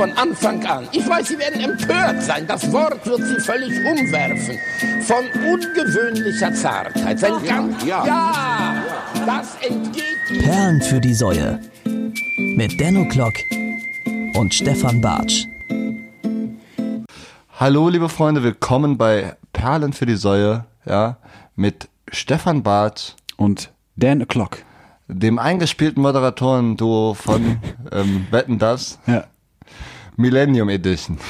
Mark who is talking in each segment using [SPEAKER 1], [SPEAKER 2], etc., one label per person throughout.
[SPEAKER 1] von Anfang an. Ich weiß, Sie werden empört sein. Das Wort wird Sie völlig umwerfen. Von ungewöhnlicher Zartheit. Sein ganz,
[SPEAKER 2] ja.
[SPEAKER 1] ja, das entgeht Ihnen.
[SPEAKER 3] Perlen für die Säue. Mit Denno Klock und Stefan Bartsch.
[SPEAKER 2] Hallo, liebe Freunde, willkommen bei Perlen für die Säue, ja, mit Stefan Barth,
[SPEAKER 4] und Dan O'Clock.
[SPEAKER 2] dem eingespielten Moderatoren-Duo von ähm, Wetten das,
[SPEAKER 4] Ja.
[SPEAKER 2] Millennium Edition.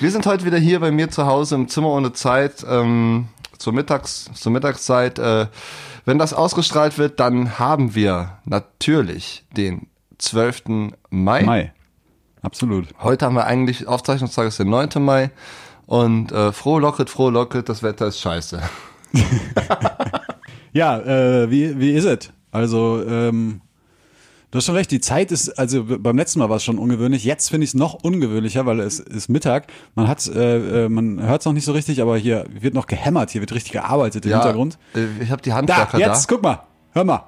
[SPEAKER 2] Wir sind heute wieder hier bei mir zu Hause im Zimmer ohne Zeit ähm, zur, Mittags-, zur Mittagszeit. Äh, wenn das ausgestrahlt wird, dann haben wir natürlich den 12. Mai.
[SPEAKER 4] Mai. Absolut.
[SPEAKER 2] Heute haben wir eigentlich, Aufzeichnungstag ist der 9. Mai. Und äh, froh locket, froh locket, das Wetter ist scheiße.
[SPEAKER 4] Ja, äh, wie, wie ist es? Also, ähm, du hast schon recht, die Zeit ist, also beim letzten Mal war es schon ungewöhnlich, jetzt finde ich es noch ungewöhnlicher, weil es ist Mittag. Man hat, äh, äh, man hört es noch nicht so richtig, aber hier wird noch gehämmert, hier wird richtig gearbeitet im Hintergrund.
[SPEAKER 2] äh, ich habe die
[SPEAKER 4] Da,
[SPEAKER 2] Handwerker
[SPEAKER 4] jetzt,
[SPEAKER 2] da.
[SPEAKER 4] guck mal, hör mal.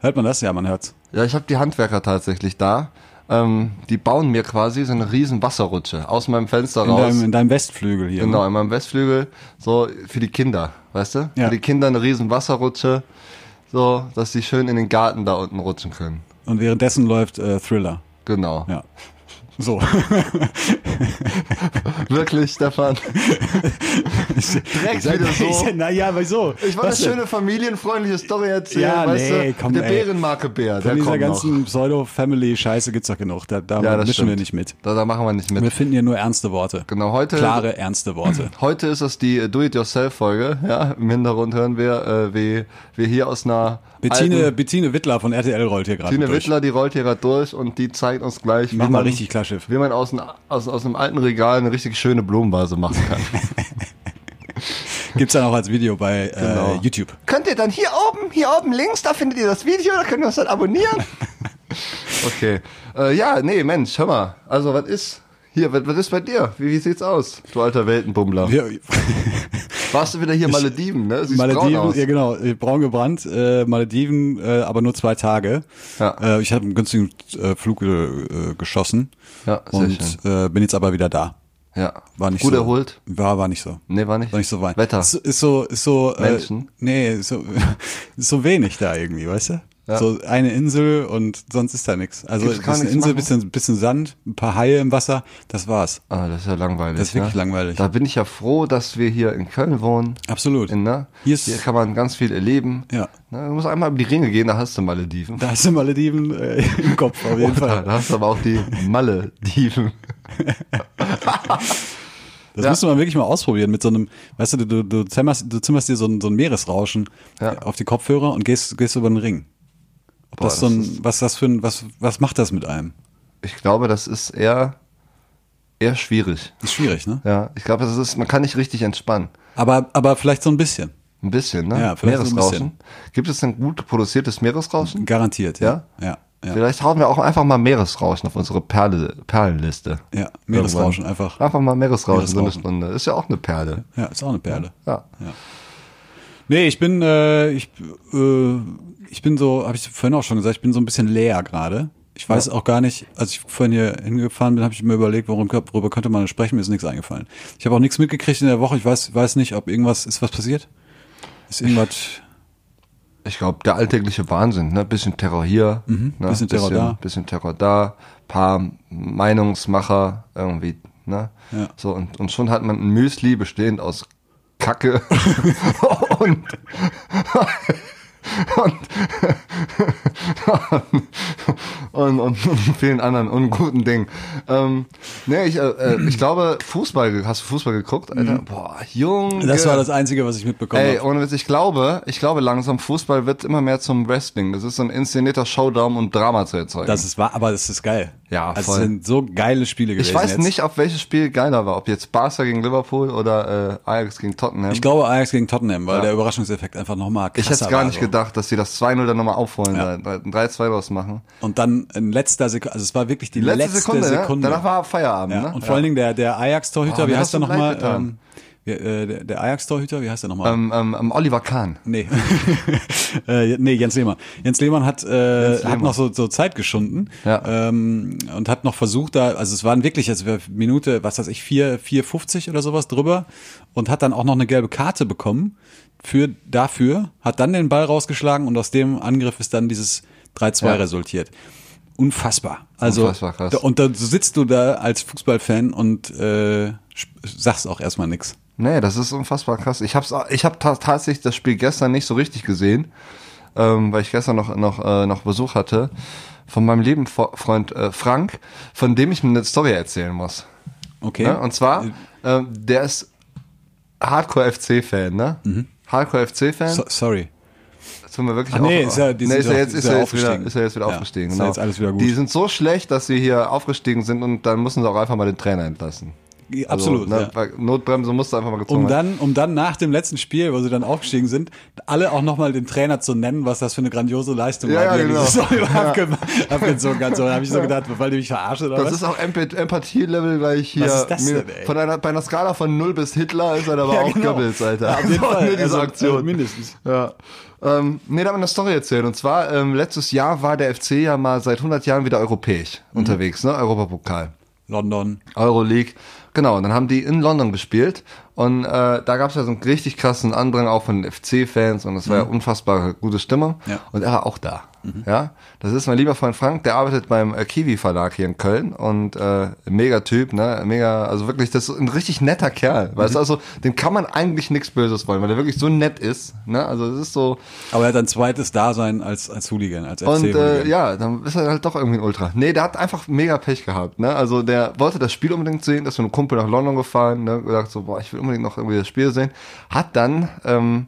[SPEAKER 4] Hört man das? Ja, man hört's.
[SPEAKER 2] Ja, ich habe die Handwerker tatsächlich da. Ähm, die bauen mir quasi so eine riesen Wasserrutsche aus meinem Fenster
[SPEAKER 4] In
[SPEAKER 2] raus.
[SPEAKER 4] deinem, in deinem Westflügel hier.
[SPEAKER 2] Genau,
[SPEAKER 4] Ne?
[SPEAKER 2] in meinem Westflügel, so für die Kinder, weißt du?
[SPEAKER 4] Ja.
[SPEAKER 2] Für die Kinder eine riesen Wasserrutsche, so, dass die schön in den Garten da unten rutschen können.
[SPEAKER 4] Und währenddessen läuft äh, Thriller.
[SPEAKER 2] Genau.
[SPEAKER 4] Ja. So.
[SPEAKER 2] Wirklich, Stefan? Direkt wieder so.
[SPEAKER 4] naja, wieso?
[SPEAKER 2] Ich wollte eine
[SPEAKER 4] denn?
[SPEAKER 2] schöne familienfreundliche Story erzählen,
[SPEAKER 4] Ja,
[SPEAKER 2] weißt
[SPEAKER 4] nee,
[SPEAKER 2] du?
[SPEAKER 4] komm,
[SPEAKER 2] der
[SPEAKER 4] ey.
[SPEAKER 2] Bärenmarke Bär, der
[SPEAKER 4] Von dieser ganzen. Pseudo-Family-Scheiße gibt's doch genug. Da, da
[SPEAKER 2] Ja,
[SPEAKER 4] mischen wir
[SPEAKER 2] stimmt.
[SPEAKER 4] nicht mit.
[SPEAKER 2] Da, da machen wir nicht mit.
[SPEAKER 4] Wir finden hier nur ernste Worte.
[SPEAKER 2] Genau, heute,
[SPEAKER 4] Klare, ernste Worte.
[SPEAKER 2] heute ist es die Do-It-Yourself-Folge. Ja, Im Hintergrund hören wir, äh, wie wir hier aus einer
[SPEAKER 4] Bettine, Bettine Wittler von RTL rollt hier gerade durch.
[SPEAKER 2] Wittler, die rollt hier gerade durch und die zeigt uns gleich,
[SPEAKER 4] Mach
[SPEAKER 2] wie
[SPEAKER 4] mal
[SPEAKER 2] man,
[SPEAKER 4] richtig klar Schiff.
[SPEAKER 2] wie man aus, einem- aus, aus einem alten Regal eine richtig schöne Blumenvase machen kann.
[SPEAKER 4] Gibt's dann auch als Video bei äh,
[SPEAKER 2] Genau.
[SPEAKER 4] YouTube.
[SPEAKER 2] Könnt ihr dann hier oben, hier oben links, da findet ihr das Video, da könnt ihr uns dann abonnieren. okay. Äh, ja, nee, Mensch, hör mal. Also, was ist? Hier, was, was ist bei dir? Wie, wie sieht's aus, du alter Weltenbummler?
[SPEAKER 4] Ja,
[SPEAKER 2] Warst du wieder hier Malediven, ne? Siehst
[SPEAKER 4] Malediven, ja genau, äh, braun gebrannt, äh, Malediven, äh, aber nur zwei Tage.
[SPEAKER 2] Ja.
[SPEAKER 4] Äh, ich habe einen günstigen äh, Flug äh, geschossen
[SPEAKER 2] Ja, sehr
[SPEAKER 4] und äh, bin jetzt aber wieder da.
[SPEAKER 2] Ja.
[SPEAKER 4] War nicht
[SPEAKER 2] Gut
[SPEAKER 4] so,
[SPEAKER 2] erholt?
[SPEAKER 4] War, war nicht so.
[SPEAKER 2] Nee, war nicht.
[SPEAKER 4] War nicht so weit.
[SPEAKER 2] Wetter.
[SPEAKER 4] Ist, ist so, ist so.
[SPEAKER 2] Menschen?
[SPEAKER 4] Äh, nee, ist so, ist so wenig da irgendwie, weißt du?
[SPEAKER 2] Ja.
[SPEAKER 4] So eine Insel und sonst ist da nichts. Also
[SPEAKER 2] Gibt's
[SPEAKER 4] ist eine Insel,
[SPEAKER 2] machen?
[SPEAKER 4] bisschen, bisschen Sand, ein paar Haie im Wasser, das war's.
[SPEAKER 2] Ah, das ist ja langweilig.
[SPEAKER 4] Das ist wirklich
[SPEAKER 2] ne?
[SPEAKER 4] langweilig.
[SPEAKER 2] Da bin ich ja froh, dass wir hier in Köln wohnen.
[SPEAKER 4] Absolut.
[SPEAKER 2] In, ne?
[SPEAKER 4] Hier
[SPEAKER 2] hier kann man ganz viel erleben.
[SPEAKER 4] Ja.
[SPEAKER 2] Ne, du musst einmal über die Ringe gehen, da hast du Malediven.
[SPEAKER 4] Da hast du Malediven äh, im Kopf auf jeden
[SPEAKER 2] Oder,
[SPEAKER 4] Fall.
[SPEAKER 2] da hast du aber auch die Malediven.
[SPEAKER 4] Das
[SPEAKER 2] Ja.
[SPEAKER 4] müsste man wirklich mal ausprobieren mit so einem, weißt du, du, du, zimmerst, du zimmerst dir so ein, so ein Meeresrauschen
[SPEAKER 2] Ja.
[SPEAKER 4] auf die Kopfhörer und gehst, gehst über den Ring. Ob
[SPEAKER 2] Boah,
[SPEAKER 4] das so ein, was das für ein, was, was macht das mit einem?
[SPEAKER 2] Ich glaube, das ist eher, eher schwierig.
[SPEAKER 4] Ist schwierig, ne?
[SPEAKER 2] Ja, ich glaube, das ist, man kann nicht richtig entspannen.
[SPEAKER 4] Aber, aber vielleicht so ein bisschen.
[SPEAKER 2] Ein bisschen, ne?
[SPEAKER 4] Ja, vielleicht so ein
[SPEAKER 2] Meeresrauschen. Gibt es ein gut produziertes Meeresrauschen?
[SPEAKER 4] Garantiert, ja. Ja, ja.
[SPEAKER 2] Vielleicht hauen wir auch einfach mal Meeresrauschen auf unsere Perle, Perlenliste.
[SPEAKER 4] Ja, Meeresrauschen
[SPEAKER 2] Irgendwann.
[SPEAKER 4] einfach.
[SPEAKER 2] Einfach mal Meeresrauschen, so eine
[SPEAKER 4] Meeresrauschen.
[SPEAKER 2] Stunde. Ist ja auch eine Perle.
[SPEAKER 4] Ja, ist auch eine Perle.
[SPEAKER 2] Ja.
[SPEAKER 4] Nee, ich bin, äh, ich, äh, ich bin so, habe ich vorhin auch schon gesagt, ich bin so ein bisschen leer gerade. Ich weiß auch gar nicht, als ich vorhin hier hingefahren bin, habe ich mir überlegt, worüber könnte man sprechen, mir ist nichts eingefallen. Ich habe auch nichts mitgekriegt in der Woche, ich weiß, weiß nicht, ob irgendwas, ist was passiert? Ist irgendwas,
[SPEAKER 2] Ich glaube, der alltägliche Wahnsinn, ne? Bisschen Terror hier, ne?
[SPEAKER 4] Mhm. bisschen Terror da.
[SPEAKER 2] Bisschen Terror da, paar Meinungsmacher irgendwie, ne?
[SPEAKER 4] Ja.
[SPEAKER 2] So, und, und schon hat man ein Müsli bestehend aus Kacke und, und, und, und vielen anderen unguten Dingen. Ähm, nee, ich, äh, äh, ich glaube, Fußball, hast du Fußball geguckt, Alter? Boah, Junge.
[SPEAKER 4] Mhm. das war das Einzige, was ich mitbekommen
[SPEAKER 2] Ey,
[SPEAKER 4] habe.
[SPEAKER 2] ohne Witz, ich glaube, ich glaube langsam, Fußball wird immer mehr zum Wrestling. Das ist so ein inszenierter Showdown, um Drama zu erzeugen.
[SPEAKER 4] Das ist wahr, aber das ist geil.
[SPEAKER 2] Ja,
[SPEAKER 4] also
[SPEAKER 2] voll.
[SPEAKER 4] es sind so geile Spiele gewesen
[SPEAKER 2] ich weiß
[SPEAKER 4] jetzt.
[SPEAKER 2] nicht, ob welches Spiel geiler war. Ob jetzt Barca gegen Liverpool oder äh, Ajax gegen Tottenham.
[SPEAKER 4] Ich glaube Ajax gegen Tottenham, weil
[SPEAKER 2] Ja.
[SPEAKER 4] der Überraschungseffekt einfach nochmal krasser
[SPEAKER 2] ich hätte gar nicht
[SPEAKER 4] so.
[SPEAKER 2] gedacht, dass sie das 2-0 dann nochmal aufholen,
[SPEAKER 4] Ja.
[SPEAKER 2] ein 3-2 draus machen.
[SPEAKER 4] Und dann in letzter Sekunde, also es war wirklich die
[SPEAKER 2] Letzte,
[SPEAKER 4] letzte,
[SPEAKER 2] Sekunde,
[SPEAKER 4] Sekunde.
[SPEAKER 2] Ja? danach war Feierabend.
[SPEAKER 4] Ja,
[SPEAKER 2] ne?
[SPEAKER 4] und vor allen Dingen der, der Ajax-Torhüter,
[SPEAKER 2] Oh,
[SPEAKER 4] wie heißt
[SPEAKER 2] hast
[SPEAKER 4] er
[SPEAKER 2] du leid
[SPEAKER 4] nochmal? Äh, der, Ajax-Torhüter, wie heißt der nochmal?
[SPEAKER 2] Ähm, ähm, ähm, Oliver Kahn.
[SPEAKER 4] Nee. äh, nee, Jens Lehmann. Jens Lehmann hat, äh,
[SPEAKER 2] Jens
[SPEAKER 4] hat
[SPEAKER 2] Lehmann.
[SPEAKER 4] noch so, so Zeit geschunden
[SPEAKER 2] Ja.
[SPEAKER 4] ähm, und hat noch versucht, da, also es waren wirklich, also Minute, was weiß ich, 4, 4,50 oder sowas drüber und hat dann auch noch eine gelbe Karte bekommen für dafür, hat dann den Ball rausgeschlagen und aus dem Angriff ist dann dieses 3-2
[SPEAKER 2] Ja.
[SPEAKER 4] resultiert. Unfassbar. Also
[SPEAKER 2] Unfassbar krass.
[SPEAKER 4] da, und dann sitzt du da als Fußballfan und äh, sagst auch erstmal nix.
[SPEAKER 2] Nee, das ist unfassbar krass. Ich hab's, ich hab ta tatsächlich das Spiel gestern nicht so richtig gesehen, ähm, weil ich gestern noch noch äh, noch Besuch hatte von meinem lieben Freund äh, Frank, von dem ich mir eine Story erzählen muss.
[SPEAKER 4] Okay.
[SPEAKER 2] Ne? Und zwar, ähm, der ist Hardcore FC-Fan, ne? Hardcore FC-Fan.
[SPEAKER 4] Mhm. So, sorry.
[SPEAKER 2] Das tun wir wirklich
[SPEAKER 4] Ach nee,
[SPEAKER 2] auf-
[SPEAKER 4] ist
[SPEAKER 2] nee, ist
[SPEAKER 4] doch-
[SPEAKER 2] jetzt,
[SPEAKER 4] ist
[SPEAKER 2] ist jetzt wieder,
[SPEAKER 4] aufgestiegen.
[SPEAKER 2] ist ja jetzt wieder
[SPEAKER 4] Ja,
[SPEAKER 2] aufgestiegen.
[SPEAKER 4] ist
[SPEAKER 2] genau.
[SPEAKER 4] jetzt alles wieder gut.
[SPEAKER 2] Die sind so schlecht, dass sie hier aufgestiegen sind und dann müssen sie auch einfach mal den Trainer entlassen.
[SPEAKER 4] Absolut.
[SPEAKER 2] Also, ne,
[SPEAKER 4] ja.
[SPEAKER 2] Notbremse musste einfach mal gezogen
[SPEAKER 4] Um
[SPEAKER 2] werden.
[SPEAKER 4] dann, um dann nach dem letzten Spiel, wo sie dann aufgestiegen sind, alle auch nochmal den Trainer zu nennen, was das für eine grandiose Leistung
[SPEAKER 2] Ja,
[SPEAKER 4] war,
[SPEAKER 2] ja,
[SPEAKER 4] die
[SPEAKER 2] genau.
[SPEAKER 4] diese Saison über abge abgezogen hat. So, da habe ich so gedacht, weil die mich verarschen oder
[SPEAKER 2] Das
[SPEAKER 4] was?
[SPEAKER 2] ist auch Emp Empathie-Level gleich hier.
[SPEAKER 4] Was ist das denn, ey?
[SPEAKER 2] Von einer, bei einer Skala von 0 bis Hitler ist er aber
[SPEAKER 4] Ja,
[SPEAKER 2] auch
[SPEAKER 4] genau.
[SPEAKER 2] Goebbels, Alter.
[SPEAKER 4] Ja, auf jeden Fall.
[SPEAKER 2] Diese
[SPEAKER 4] Also,
[SPEAKER 2] Aktion.
[SPEAKER 4] äh, mindestens.
[SPEAKER 2] Ja. Ähm, nee, da haben wir eine Story erzählt. Und zwar, ähm, letztes Jahr war der FC ja mal seit 100 Jahren wieder europäisch
[SPEAKER 4] Mhm.
[SPEAKER 2] unterwegs, ne? Europapokal.
[SPEAKER 4] London.
[SPEAKER 2] Euroleague. Genau, und dann haben die in London gespielt und äh, da gab es ja so einen richtig krassen Andrang auch von den FC-Fans und es war ja unfassbar gute Stimmung
[SPEAKER 4] Mhm. Ja.
[SPEAKER 2] und er war auch da. Ja, das ist mein lieber Freund Frank, der arbeitet beim äh, Kiwi Verlag hier in Köln und äh, mega Typ, ne, mega, also wirklich, das ist ein richtig netter Kerl, weißt du,
[SPEAKER 4] Mhm.
[SPEAKER 2] also dem kann man eigentlich nichts Böses wollen, weil der wirklich so nett ist, ne, also es ist so,
[SPEAKER 4] Aber er hat ein zweites Dasein als, als Hooligan, als
[SPEAKER 2] und äh, ja, dann ist er halt doch irgendwie ein Ultra. Nee, der hat einfach mega Pech gehabt. Ne? Also der wollte das Spiel unbedingt sehen, ist mit einem Kumpel nach London gefahren, ne? gedacht so, boah, ich will unbedingt noch irgendwie das Spiel sehen. Hat dann ähm,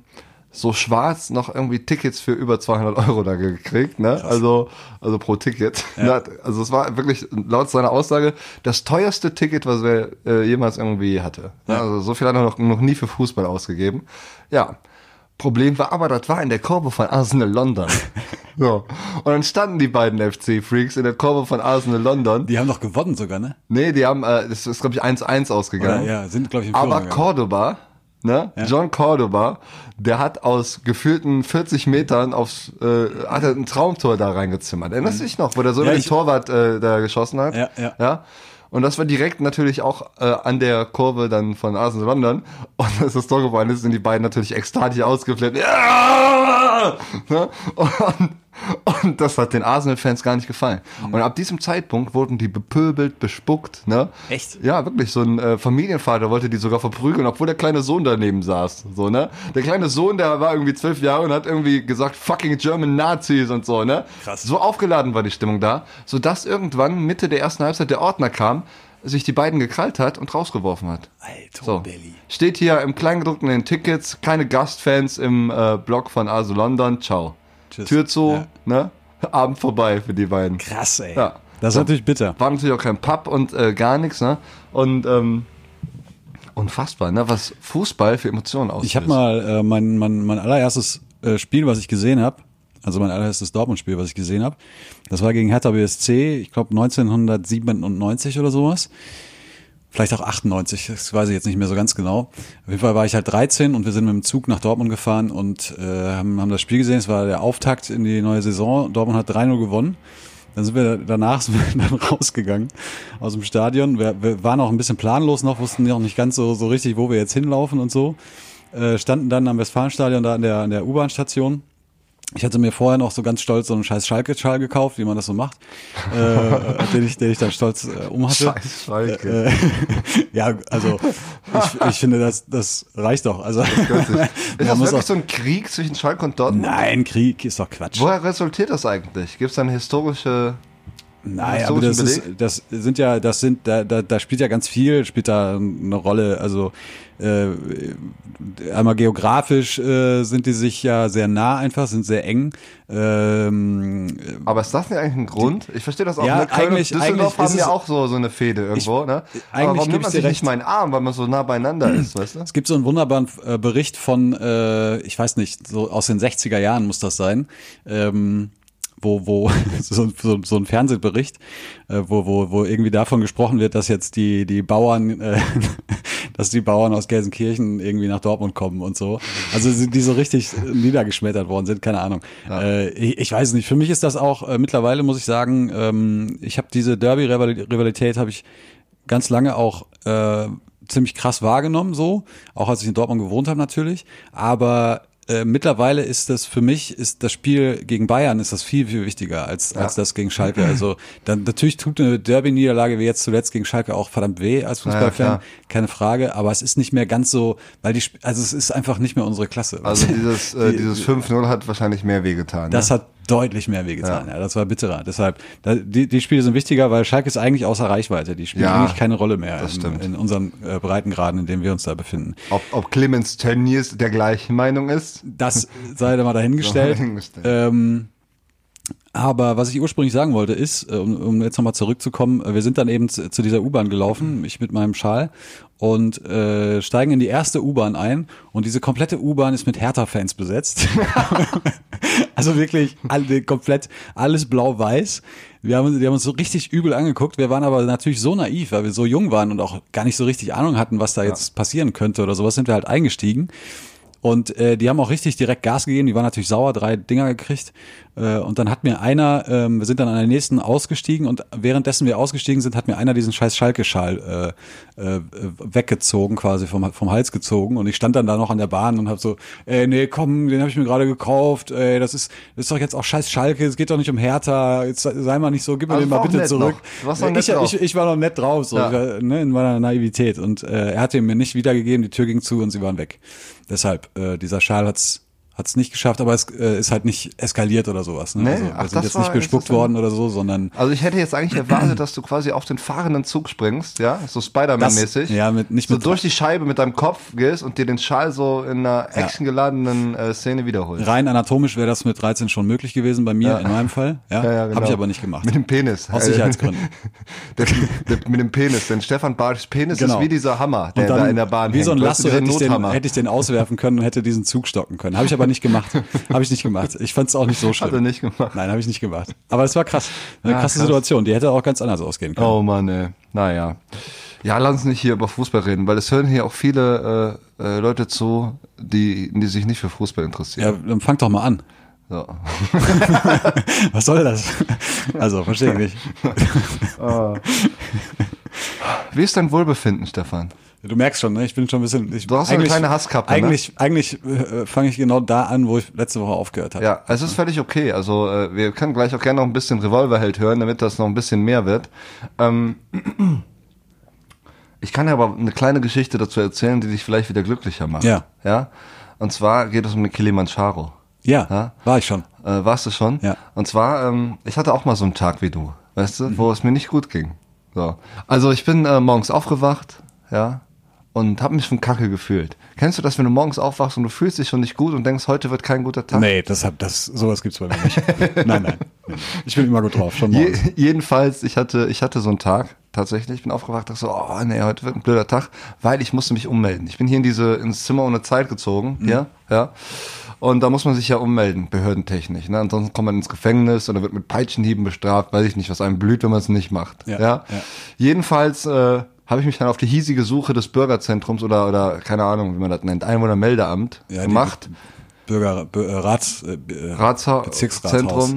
[SPEAKER 2] so schwarz noch irgendwie Tickets für über 200 Euro da gekriegt, ne? Also, also pro Ticket. Ne? Also es war wirklich laut seiner Aussage das teuerste Ticket, was er äh, jemals irgendwie hatte. Ne? Also so viel hat er noch, noch nie für Fußball ausgegeben. Ja. Problem war aber, das war in der Kurve von Arsenal London. so. Und dann standen die beiden FC-Freaks in der Kurve von Arsenal London.
[SPEAKER 4] Die haben doch gewonnen sogar, ne?
[SPEAKER 2] Nee, die haben, äh, das ist, glaube ich, 1-1 ausgegangen.
[SPEAKER 4] Oder, ja, sind, glaube ich, im
[SPEAKER 2] Aber. Cordoba, ne? John Cordoba, der hat aus gefühlten 40 Metern aufs, äh, hat ein Traumtor da reingezimmert. Erinnerst du dich noch, wo der so
[SPEAKER 4] Mhm. Ja,
[SPEAKER 2] den Torwart äh, da geschossen hat?
[SPEAKER 4] Ja, ja.
[SPEAKER 2] ja? Und das war direkt natürlich auch äh, an der Kurve dann von Arsenal London. Und als das Tor gefallen ist, sind die beiden natürlich ekstatisch ausgeflippt. Ja! Ne? Und, und das hat den Arsenal-Fans gar nicht gefallen.
[SPEAKER 4] Mhm.
[SPEAKER 2] Und ab diesem Zeitpunkt wurden die bepöbelt, bespuckt. Ne?
[SPEAKER 4] Echt?
[SPEAKER 2] Ja, wirklich. So ein äh, Familienvater wollte die sogar verprügeln, obwohl der kleine Sohn daneben saß. So, ne? Der kleine Sohn, der war irgendwie zwölf Jahre und hat irgendwie gesagt, fucking German Nazis und so, ne?
[SPEAKER 4] Krass.
[SPEAKER 2] So aufgeladen war die Stimmung da, sodass irgendwann Mitte der ersten Halbzeit der Ordner kam, sich die beiden gekrallt hat und rausgeworfen hat.
[SPEAKER 4] Alter
[SPEAKER 2] So.
[SPEAKER 4] Belly.
[SPEAKER 2] Steht hier im Kleingedruckten in den Tickets, keine Gastfans im äh, Blog von ASO London. Ciao.
[SPEAKER 4] Tschüss.
[SPEAKER 2] Tür zu,
[SPEAKER 4] Ja.
[SPEAKER 2] ne? Abend vorbei für die beiden.
[SPEAKER 4] Krass, ey.
[SPEAKER 2] Ja.
[SPEAKER 4] Das ist natürlich bitter.
[SPEAKER 2] War natürlich auch kein Pub und äh, gar nichts, ne? Und ähm, unfassbar, ne? Was Fußball für Emotionen auslöst.
[SPEAKER 4] Ich habe mal äh, mein, mein, mein allererstes äh, Spiel, was ich gesehen habe, also mein allererstes Dortmund-Spiel, was ich gesehen habe, das war gegen Hertha BSC, ich glaube 1997 oder sowas. Vielleicht auch 98, das weiß ich jetzt nicht mehr so ganz genau. Auf jeden Fall war ich halt 13 und wir sind mit dem Zug nach Dortmund gefahren und äh, haben, haben das Spiel gesehen. Es war der Auftakt in die neue Saison. Dortmund hat 3-0 gewonnen. Dann sind wir danach sind wir dann rausgegangen aus dem Stadion. Wir, wir waren auch ein bisschen planlos noch, wussten noch nicht ganz so, so richtig, wo wir jetzt hinlaufen und so. Äh, standen dann am Westfalenstadion da an der, an der U-Bahn-Station. Ich hatte mir vorher noch so ganz stolz so einen scheiß Schalke-Schal gekauft, wie man das so macht, äh, den, ich, den ich dann stolz äh, um hatte.
[SPEAKER 2] Scheiß Schalke.
[SPEAKER 4] Äh, ja, also ich, ich finde, das, das reicht doch. Also
[SPEAKER 2] Ist
[SPEAKER 4] man
[SPEAKER 2] das wirklich
[SPEAKER 4] auch,
[SPEAKER 2] so ein Krieg zwischen Schalke und Dortmund?
[SPEAKER 4] Nein, Krieg ist doch Quatsch.
[SPEAKER 2] Woher resultiert das eigentlich? Gibt es da eine historische...
[SPEAKER 4] Naja, aber das, ist, das sind ja, das sind, da, da, da spielt ja ganz viel, spielt da eine Rolle. Also äh, einmal geografisch äh, sind die sich ja sehr nah einfach, sind sehr eng. Ähm,
[SPEAKER 2] Aber ist das nicht eigentlich ein Grund? Ich verstehe das auch.
[SPEAKER 4] Ja,
[SPEAKER 2] ne? Köln
[SPEAKER 4] eigentlich-
[SPEAKER 2] und Düsseldorf
[SPEAKER 4] eigentlich
[SPEAKER 2] haben ja auch so, so eine Fehde irgendwo, ne?
[SPEAKER 4] eigentlich
[SPEAKER 2] Aber warum nimmt
[SPEAKER 4] ich
[SPEAKER 2] man sich
[SPEAKER 4] recht.
[SPEAKER 2] nicht meinen Arm, weil man so nah beieinander ist, weißt du?
[SPEAKER 4] Es gibt so einen wunderbaren äh, Bericht von, äh, ich weiß nicht, so aus den 60er Jahren muss das sein, ähm, wo, wo so, so, so ein Fernsehbericht, äh, wo, wo, wo irgendwie davon gesprochen wird, dass jetzt die, die Bauern, äh, dass die Bauern aus Gelsenkirchen irgendwie nach Dortmund kommen und so. Also die so richtig niedergeschmettert worden sind, keine Ahnung. Äh, ich, ich weiß nicht, für mich ist das auch äh, mittlerweile, muss ich sagen, ähm, ich habe diese Derby-Rivalität habe ich ganz lange auch äh, ziemlich krass wahrgenommen, so, auch als ich in Dortmund gewohnt habe natürlich. Aber äh, mittlerweile ist das für mich ist das Spiel gegen Bayern ist das viel viel wichtiger als als das gegen Schalke. Also dann natürlich tut eine Derby-Niederlage wie jetzt zuletzt gegen Schalke auch verdammt weh als Fußballfan,
[SPEAKER 2] klar.
[SPEAKER 4] keine Frage. Aber es ist nicht mehr ganz so, weil die also es ist einfach nicht mehr unsere Klasse.
[SPEAKER 2] Also dieses, äh, dieses 5-0 hat wahrscheinlich mehr wehgetan.
[SPEAKER 4] Das
[SPEAKER 2] ne?
[SPEAKER 4] hat deutlich mehr wehgetan. Ja. das war bitterer. Deshalb, die, die Spiele sind wichtiger, weil Schalke ist eigentlich außer Reichweite. Die spielen
[SPEAKER 2] Ja,
[SPEAKER 4] eigentlich keine Rolle mehr
[SPEAKER 2] das
[SPEAKER 4] in, in unseren äh, Breitengraden, in denen wir uns da befinden.
[SPEAKER 2] ob, ob Clemens Tönnies der gleichen Meinung ist?
[SPEAKER 4] Das sei da mal dahingestellt.
[SPEAKER 2] Dahingestellt.
[SPEAKER 4] Ähm, aber was ich ursprünglich sagen wollte ist, äh, um, um jetzt nochmal zurückzukommen, äh, wir sind dann eben zu, zu dieser U-Bahn gelaufen, ich mit meinem Schal und äh, steigen in die erste U-Bahn ein und diese komplette U-Bahn ist mit Hertha-Fans besetzt. also wirklich alle, komplett alles blau-weiß. Wir haben, die haben uns so richtig übel angeguckt. Wir waren aber natürlich so naiv, weil wir so jung waren und auch gar nicht so richtig Ahnung hatten, was da jetzt passieren könnte oder sowas, sind wir halt eingestiegen. Und äh, die haben auch richtig direkt Gas gegeben. Die waren natürlich sauer, drei Dinger gekriegt. Äh, und dann hat mir einer, ähm, wir sind dann an der nächsten ausgestiegen und währenddessen wir ausgestiegen sind, hat mir einer diesen scheiß Schalke-Schal äh, äh, weggezogen, quasi vom, vom Hals gezogen. Und ich stand dann da noch an der Bahn und hab so, ey, nee, komm, den habe ich mir gerade gekauft. Ey, das ist, das ist doch jetzt auch scheiß Schalke. Es geht doch nicht um Hertha. Jetzt sei mal nicht so, gib mir
[SPEAKER 2] Also
[SPEAKER 4] den mal bitte zurück.
[SPEAKER 2] nett
[SPEAKER 4] ich, ich, ich war noch nett drauf, so
[SPEAKER 2] Ja.
[SPEAKER 4] war, ne, in meiner Naivität. Und äh, er hat ihn mir nicht wiedergegeben, die Tür ging zu und sie waren weg. Deshalb, äh, dieser Schal hat's hat's nicht geschafft, aber es äh, ist halt nicht eskaliert oder sowas. Ne?
[SPEAKER 2] Nee,
[SPEAKER 4] also, wir
[SPEAKER 2] ach,
[SPEAKER 4] sind jetzt nicht bespuckt worden oder so, sondern
[SPEAKER 2] Also ich hätte jetzt eigentlich erwartet, dass du quasi auf den fahrenden Zug springst, ja, so Spider-Man-mäßig.
[SPEAKER 4] Ja, mit- nicht
[SPEAKER 2] so
[SPEAKER 4] mit-
[SPEAKER 2] durch die Scheibe mit deinem Kopf gehst und dir den Schal so in einer actiongeladenen äh, Szene wiederholst.
[SPEAKER 4] rein anatomisch wäre das mit 13 schon möglich gewesen bei mir, in meinem Fall. Ja,
[SPEAKER 2] Ja, ja, genau.
[SPEAKER 4] habe ich aber nicht gemacht.
[SPEAKER 2] Mit dem Penis.
[SPEAKER 4] Aus Sicherheitsgründen.
[SPEAKER 2] der, der, mit dem Penis, denn Stefan Bart's Penis
[SPEAKER 4] Genau.
[SPEAKER 2] ist wie dieser Hammer, der
[SPEAKER 4] dann,
[SPEAKER 2] da in der Bahn
[SPEAKER 4] wie so ein
[SPEAKER 2] hängt. Weißt du,
[SPEAKER 4] Lasso hätte ich, den, hätte ich den auswerfen können und hätte diesen Zug stocken können. Habe ich aber nicht gemacht. Habe ich nicht gemacht. Ich fand es auch nicht so schlimm.
[SPEAKER 2] Hat er nicht gemacht.
[SPEAKER 4] Nein, habe ich nicht gemacht. Aber es war krass. Eine
[SPEAKER 2] Ja,
[SPEAKER 4] krasse
[SPEAKER 2] krass.
[SPEAKER 4] Situation. Die hätte auch ganz anders ausgehen können.
[SPEAKER 2] Oh Mann, ey. Naja. Ja, lass uns nicht hier über Fußball reden, weil es hören hier auch viele äh, äh, Leute zu, die, die sich nicht für Fußball
[SPEAKER 4] Ja,
[SPEAKER 2] interessieren.
[SPEAKER 4] dann fang doch mal an.
[SPEAKER 2] So.
[SPEAKER 4] Was soll das? Also, verstehe ich nicht.
[SPEAKER 2] Wie ist dein Wohlbefinden, Stefan?
[SPEAKER 4] Du merkst schon, ne? ich bin schon ein bisschen. Ich,
[SPEAKER 2] Du hast eine kleine Hasskappe, ne?
[SPEAKER 4] Eigentlich, eigentlich äh, fange ich genau da an, wo ich letzte Woche aufgehört habe.
[SPEAKER 2] Ja, es ist völlig okay. Also äh, wir können gleich auch gerne noch ein bisschen Revolverheld hören, damit das noch ein bisschen mehr wird. Ähm, ich kann dir aber eine kleine Geschichte dazu erzählen, die dich vielleicht wieder glücklicher macht.
[SPEAKER 4] Ja.
[SPEAKER 2] Ja. Und zwar geht es um den Kilimanjaro.
[SPEAKER 4] Ja,
[SPEAKER 2] Ja?
[SPEAKER 4] war ich schon.
[SPEAKER 2] Äh, warst du schon?
[SPEAKER 4] Ja.
[SPEAKER 2] Und zwar, ähm, ich hatte auch mal so einen Tag wie du, weißt du, wo es mir nicht gut ging. So. Also ich bin äh, morgens aufgewacht, ja, und habe mich von Kacke gefühlt. Kennst du das, wenn du morgens aufwachst und du fühlst dich schon nicht gut und denkst, heute wird kein guter Tag?
[SPEAKER 4] Nee, das hab, das, sowas gibt's bei mir nicht. nein, nein, nein. Ich bin immer gut drauf, schon
[SPEAKER 2] Je,
[SPEAKER 4] morgens.
[SPEAKER 2] jedenfalls, ich hatte, ich hatte so einen Tag, tatsächlich, ich bin aufgewacht, dachte so, oh nee, heute wird ein blöder Tag, weil ich musste mich ummelden. Ich bin hier in diese, ins Zimmer ohne Zeit gezogen,
[SPEAKER 4] Mhm.
[SPEAKER 2] ja, ja. Und da muss man sich ja ummelden, behördentechnisch. Ne? Ansonsten kommt man ins Gefängnis oder wird mit Peitschenhieben bestraft, weiß ich nicht, was einem blüht, wenn man es nicht macht.
[SPEAKER 4] Ja,
[SPEAKER 2] Ja.
[SPEAKER 4] ja.
[SPEAKER 2] Jedenfalls äh, habe ich mich dann auf die hiesige Suche des Bürgerzentrums oder, oder keine Ahnung, wie man das nennt, Einwohnermeldeamt
[SPEAKER 4] Ja,
[SPEAKER 2] gemacht.
[SPEAKER 4] Bürger, Bü- äh, Rats, äh, äh,
[SPEAKER 2] Ratsha
[SPEAKER 4] Bezirksrathaus.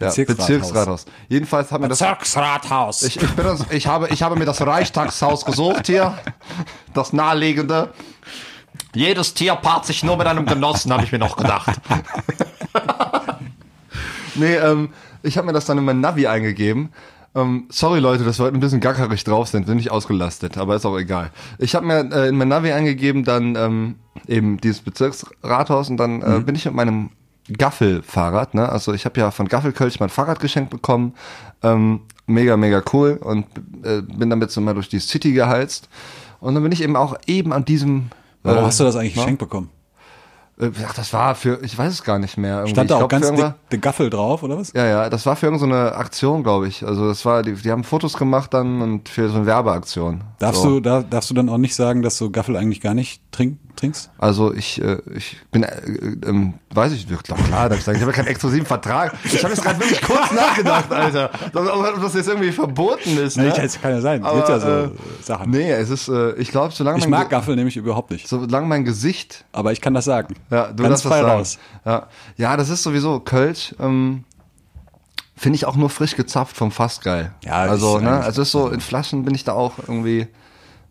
[SPEAKER 2] Ja,
[SPEAKER 4] Bezirksrathaus.
[SPEAKER 2] Bezirksrathaus. Jedenfalls haben wir das
[SPEAKER 4] Bezirksrathaus.
[SPEAKER 2] ich, ich, bin das, ich, habe, ich habe mir das Reichstagshaus gesucht hier. Das naheliegende. Jedes Tier paart sich nur mit einem Genossen, habe ich mir noch gedacht. nee, ähm, ich habe mir das dann in mein Navi eingegeben. Ähm, sorry Leute, dass wir heute ein bisschen gackerig drauf sind, sind nicht ausgelastet, aber ist auch egal. Ich habe mir äh, in mein Navi eingegeben, dann ähm, eben dieses Bezirksrathaus und dann äh, bin ich mit meinem Gaffelfahrrad, ne? Also ich habe ja von Gaffelkölsch mein Fahrrad geschenkt bekommen. Ähm, mega, mega cool und äh, bin damit so mal durch die City geheizt. Und dann bin ich eben auch eben an diesem.
[SPEAKER 4] Warum
[SPEAKER 2] äh,
[SPEAKER 4] hast du das eigentlich
[SPEAKER 2] na?
[SPEAKER 4] geschenkt bekommen?
[SPEAKER 2] Äh, ach, das war für, ich weiß es gar nicht mehr. Irgendwie.
[SPEAKER 4] Stand da
[SPEAKER 2] ich
[SPEAKER 4] auch
[SPEAKER 2] glaub,
[SPEAKER 4] ganz dick der Gaffel drauf, oder was?
[SPEAKER 2] Ja, ja, das war für irgendeine Aktion, glaube ich. Also das war, die, die haben Fotos gemacht dann und für so eine Werbeaktion.
[SPEAKER 4] Darfst
[SPEAKER 2] so.
[SPEAKER 4] du, da, darfst du dann auch nicht sagen, dass du Gaffel eigentlich gar nicht trink, trinkst?
[SPEAKER 2] Also ich, äh, ich bin, äh, ähm, weiß ich, doch klar, darf ich sagen, ich habe ja keinen exklusiven Vertrag. Ich habe jetzt gerade wirklich kurz nachgedacht, Alter, ob, das jetzt irgendwie verboten ist. Ne?
[SPEAKER 4] Nee, das kann ja sein. Es
[SPEAKER 2] Aber,
[SPEAKER 4] gibt ja so
[SPEAKER 2] äh,
[SPEAKER 4] Sachen.
[SPEAKER 2] Nee, es ist, äh, ich glaube, solange
[SPEAKER 4] ich mag Gaffel nämlich überhaupt nicht.
[SPEAKER 2] solange mein Gesicht,
[SPEAKER 4] Aber ich kann das sagen.
[SPEAKER 2] Ja, du
[SPEAKER 4] Ganz
[SPEAKER 2] darfst das sagen.
[SPEAKER 4] raus.
[SPEAKER 2] Ja. ja, das ist sowieso Kölsch. Ähm, Finde ich auch nur frisch gezapft vom Fass geil.
[SPEAKER 4] Ja,
[SPEAKER 2] also, ne, also ist so in Flaschen bin ich da auch irgendwie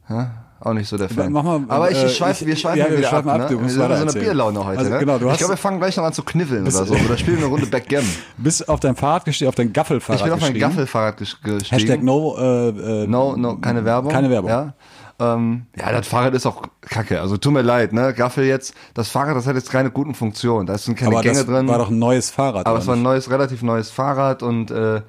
[SPEAKER 2] ja, auch nicht so der Fan.
[SPEAKER 4] Mach mal,
[SPEAKER 2] Aber ich,
[SPEAKER 4] äh,
[SPEAKER 2] ich- wir schweifen
[SPEAKER 4] ja, wir schweifen
[SPEAKER 2] ab. ne?
[SPEAKER 4] du musst
[SPEAKER 2] wir sind so eine. Bierlaune heute.
[SPEAKER 4] Also,
[SPEAKER 2] ne?
[SPEAKER 4] genau, du
[SPEAKER 2] ich glaube, wir fangen gleich noch an zu kniffeln oder so. Oder spielen eine Runde Backgammon.
[SPEAKER 4] Bist auf dein Fahrrad gestiegen, auf dein Gaffelfahrrad
[SPEAKER 2] Ich bin auf mein. Gaffelfahrrad ges- gestiegen.
[SPEAKER 4] Hashtag no, äh, äh,
[SPEAKER 2] No, no, keine Werbung.
[SPEAKER 4] Keine Werbung.
[SPEAKER 2] Ja. Ähm, ja, das Fahrrad ist auch kacke. Also tut mir leid, ne? Gaffel jetzt, das Fahrrad, das hat jetzt keine guten Funktionen. Da sind keine
[SPEAKER 4] aber
[SPEAKER 2] Gänge
[SPEAKER 4] das
[SPEAKER 2] drin.
[SPEAKER 4] war doch ein neues Fahrrad.
[SPEAKER 2] aber es war ein neues, relativ neues Fahrrad und äh,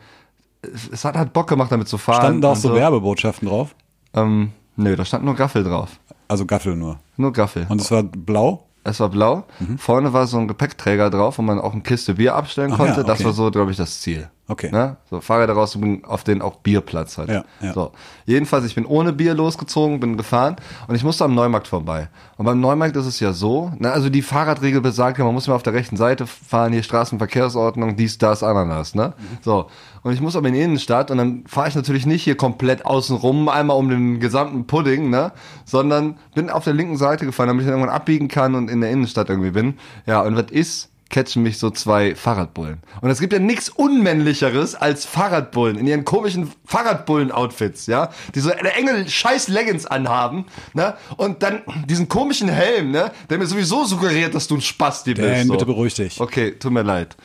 [SPEAKER 2] es, hat halt Bock gemacht, damit zu fahren.
[SPEAKER 4] Standen da auch
[SPEAKER 2] und
[SPEAKER 4] so Werbebotschaften drauf?
[SPEAKER 2] Ähm, nö, da stand nur Gaffel drauf.
[SPEAKER 4] Also Gaffel nur.
[SPEAKER 2] Nur Gaffel.
[SPEAKER 4] Und es war blau?
[SPEAKER 2] Es war blau. Vorne war so ein Gepäckträger drauf, wo man auch eine Kiste Bier abstellen konnte.
[SPEAKER 4] ja,
[SPEAKER 2] Das
[SPEAKER 4] okay.
[SPEAKER 2] war so, glaube ich, das Ziel.
[SPEAKER 4] Okay.
[SPEAKER 2] Ne? So Fahrräder rauszubringen, auf denen auch Bierplatz hat.
[SPEAKER 4] Ja, ja.
[SPEAKER 2] So. Jedenfalls, ich bin ohne Bier losgezogen, bin gefahren und ich musste am Neumarkt vorbei. Und beim Neumarkt ist es ja so, ne, also die Fahrradregel besagt ja, man muss immer auf der rechten Seite fahren, hier Straßenverkehrsordnung, dies, das, Ananas, ne? So. Und ich muss aber in die Innenstadt und dann fahre ich natürlich nicht hier komplett außen rum, einmal um den gesamten Pudding, ne? Sondern bin auf der linken Seite gefahren, damit ich dann irgendwann abbiegen kann und in der Innenstadt irgendwie bin. Ja, und was ist? Catchen mich so zwei Fahrradbullen. Und es gibt ja nichts Unmännlicheres als Fahrradbullen in ihren komischen Fahrradbullen-Outfits, ja, die so eine enge scheiß Leggings anhaben, ne, und dann diesen komischen Helm, ne, der mir sowieso suggeriert, dass du ein Spasti bist.
[SPEAKER 4] Dan,
[SPEAKER 2] so.
[SPEAKER 4] bitte beruhig dich.
[SPEAKER 2] Okay, tut mir leid.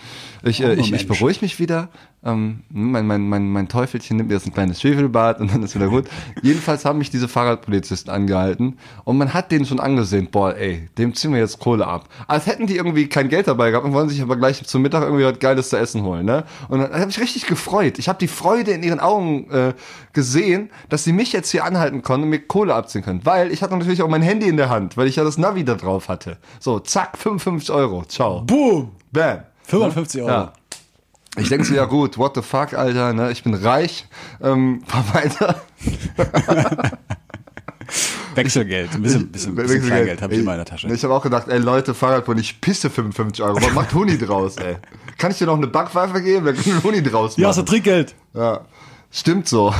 [SPEAKER 2] Ich, äh, ich, ich
[SPEAKER 4] Mensch.
[SPEAKER 2] beruhige mich wieder. Ähm, mein, mein, mein, mein Teufelchen nimmt mir jetzt ein kleines Schwefelbad und dann ist wieder gut. Jedenfalls haben mich diese Fahrradpolizisten angehalten und man hat denen schon angesehen, boah, ey, dem ziehen wir jetzt Kohle ab. Als hätten die irgendwie kein Geld dabei gehabt und wollen sich aber gleich zum Mittag irgendwie was Geiles zu essen holen, ne? Und dann habe ich richtig gefreut. Ich habe die Freude in ihren Augen äh, gesehen, dass sie mich jetzt hier anhalten konnten und mir Kohle abziehen können. Weil ich hatte natürlich auch mein Handy in der Hand, weil ich ja das Navi da drauf hatte. So, zack, 55 Euro. Ciao.
[SPEAKER 4] Boom!
[SPEAKER 2] Bam.
[SPEAKER 4] 55 Euro.
[SPEAKER 2] Ja. Ich denke so, ja gut, what the fuck, Alter, ne? Ich bin reich, ähm, fahr weiter.
[SPEAKER 4] Wechselgeld. Ein bisschen, bisschen, bisschen Kleingeld habe ich in meiner Tasche.
[SPEAKER 2] Ich habe auch gedacht, ey Leute, Fahrradbahn, ich pisse 55 Euro. Was macht Huni draus, ey? Kann ich dir noch eine Backpfeife geben? Wir können Huni draus
[SPEAKER 4] Ja, hast du
[SPEAKER 2] machen.
[SPEAKER 4] Trinkgeld?
[SPEAKER 2] Ja, stimmt so.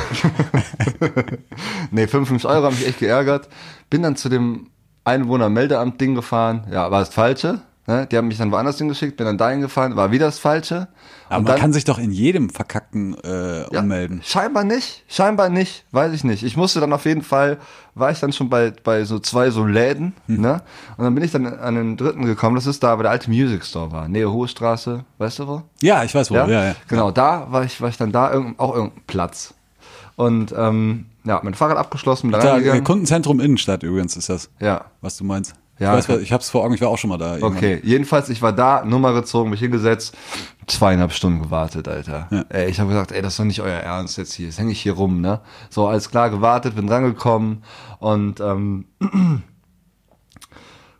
[SPEAKER 2] nee, 55 Euro haben mich echt geärgert. Bin dann zu dem Einwohnermeldeamt-Ding gefahren. Ja, war das Falsche. Ne? Die haben mich dann woanders hingeschickt, bin dann dahin gefahren, war wieder das Falsche.
[SPEAKER 4] Aber
[SPEAKER 2] Und
[SPEAKER 4] man
[SPEAKER 2] dann-
[SPEAKER 4] kann sich doch in jedem verkackten äh,
[SPEAKER 2] ja,
[SPEAKER 4] ummelden.
[SPEAKER 2] Scheinbar nicht, scheinbar nicht, weiß ich nicht. Ich musste dann auf jeden Fall, war ich dann schon bei, bei so zwei so Läden,
[SPEAKER 4] Hm.
[SPEAKER 2] ne? Und dann bin ich dann an den dritten gekommen, das ist da, wo der alte Music Store war, Nähe Hohe Straße, weißt du wo?
[SPEAKER 4] Ja, ich weiß wo. Ja, ja.
[SPEAKER 2] Genau, da war ich, war ich dann da, irgend, auch irgendein Platz. Und ähm, ja, mein Fahrrad abgeschlossen, da.
[SPEAKER 4] Kundenzentrum Innenstadt übrigens ist das,
[SPEAKER 2] Ja,
[SPEAKER 4] was du meinst.
[SPEAKER 2] Ja.
[SPEAKER 4] Ich, weiß, ich hab's vor Augen, ich war auch schon mal da. irgendwann.
[SPEAKER 2] Okay, jedenfalls, ich war da, Nummer gezogen, mich hingesetzt, zweieinhalb Stunden gewartet, Alter.
[SPEAKER 4] Ja.
[SPEAKER 2] Ey, ich habe gesagt, ey, das ist doch nicht euer Ernst jetzt hier, jetzt hänge ich hier rum, ne? So, alles klar, gewartet, bin rangekommen und ähm,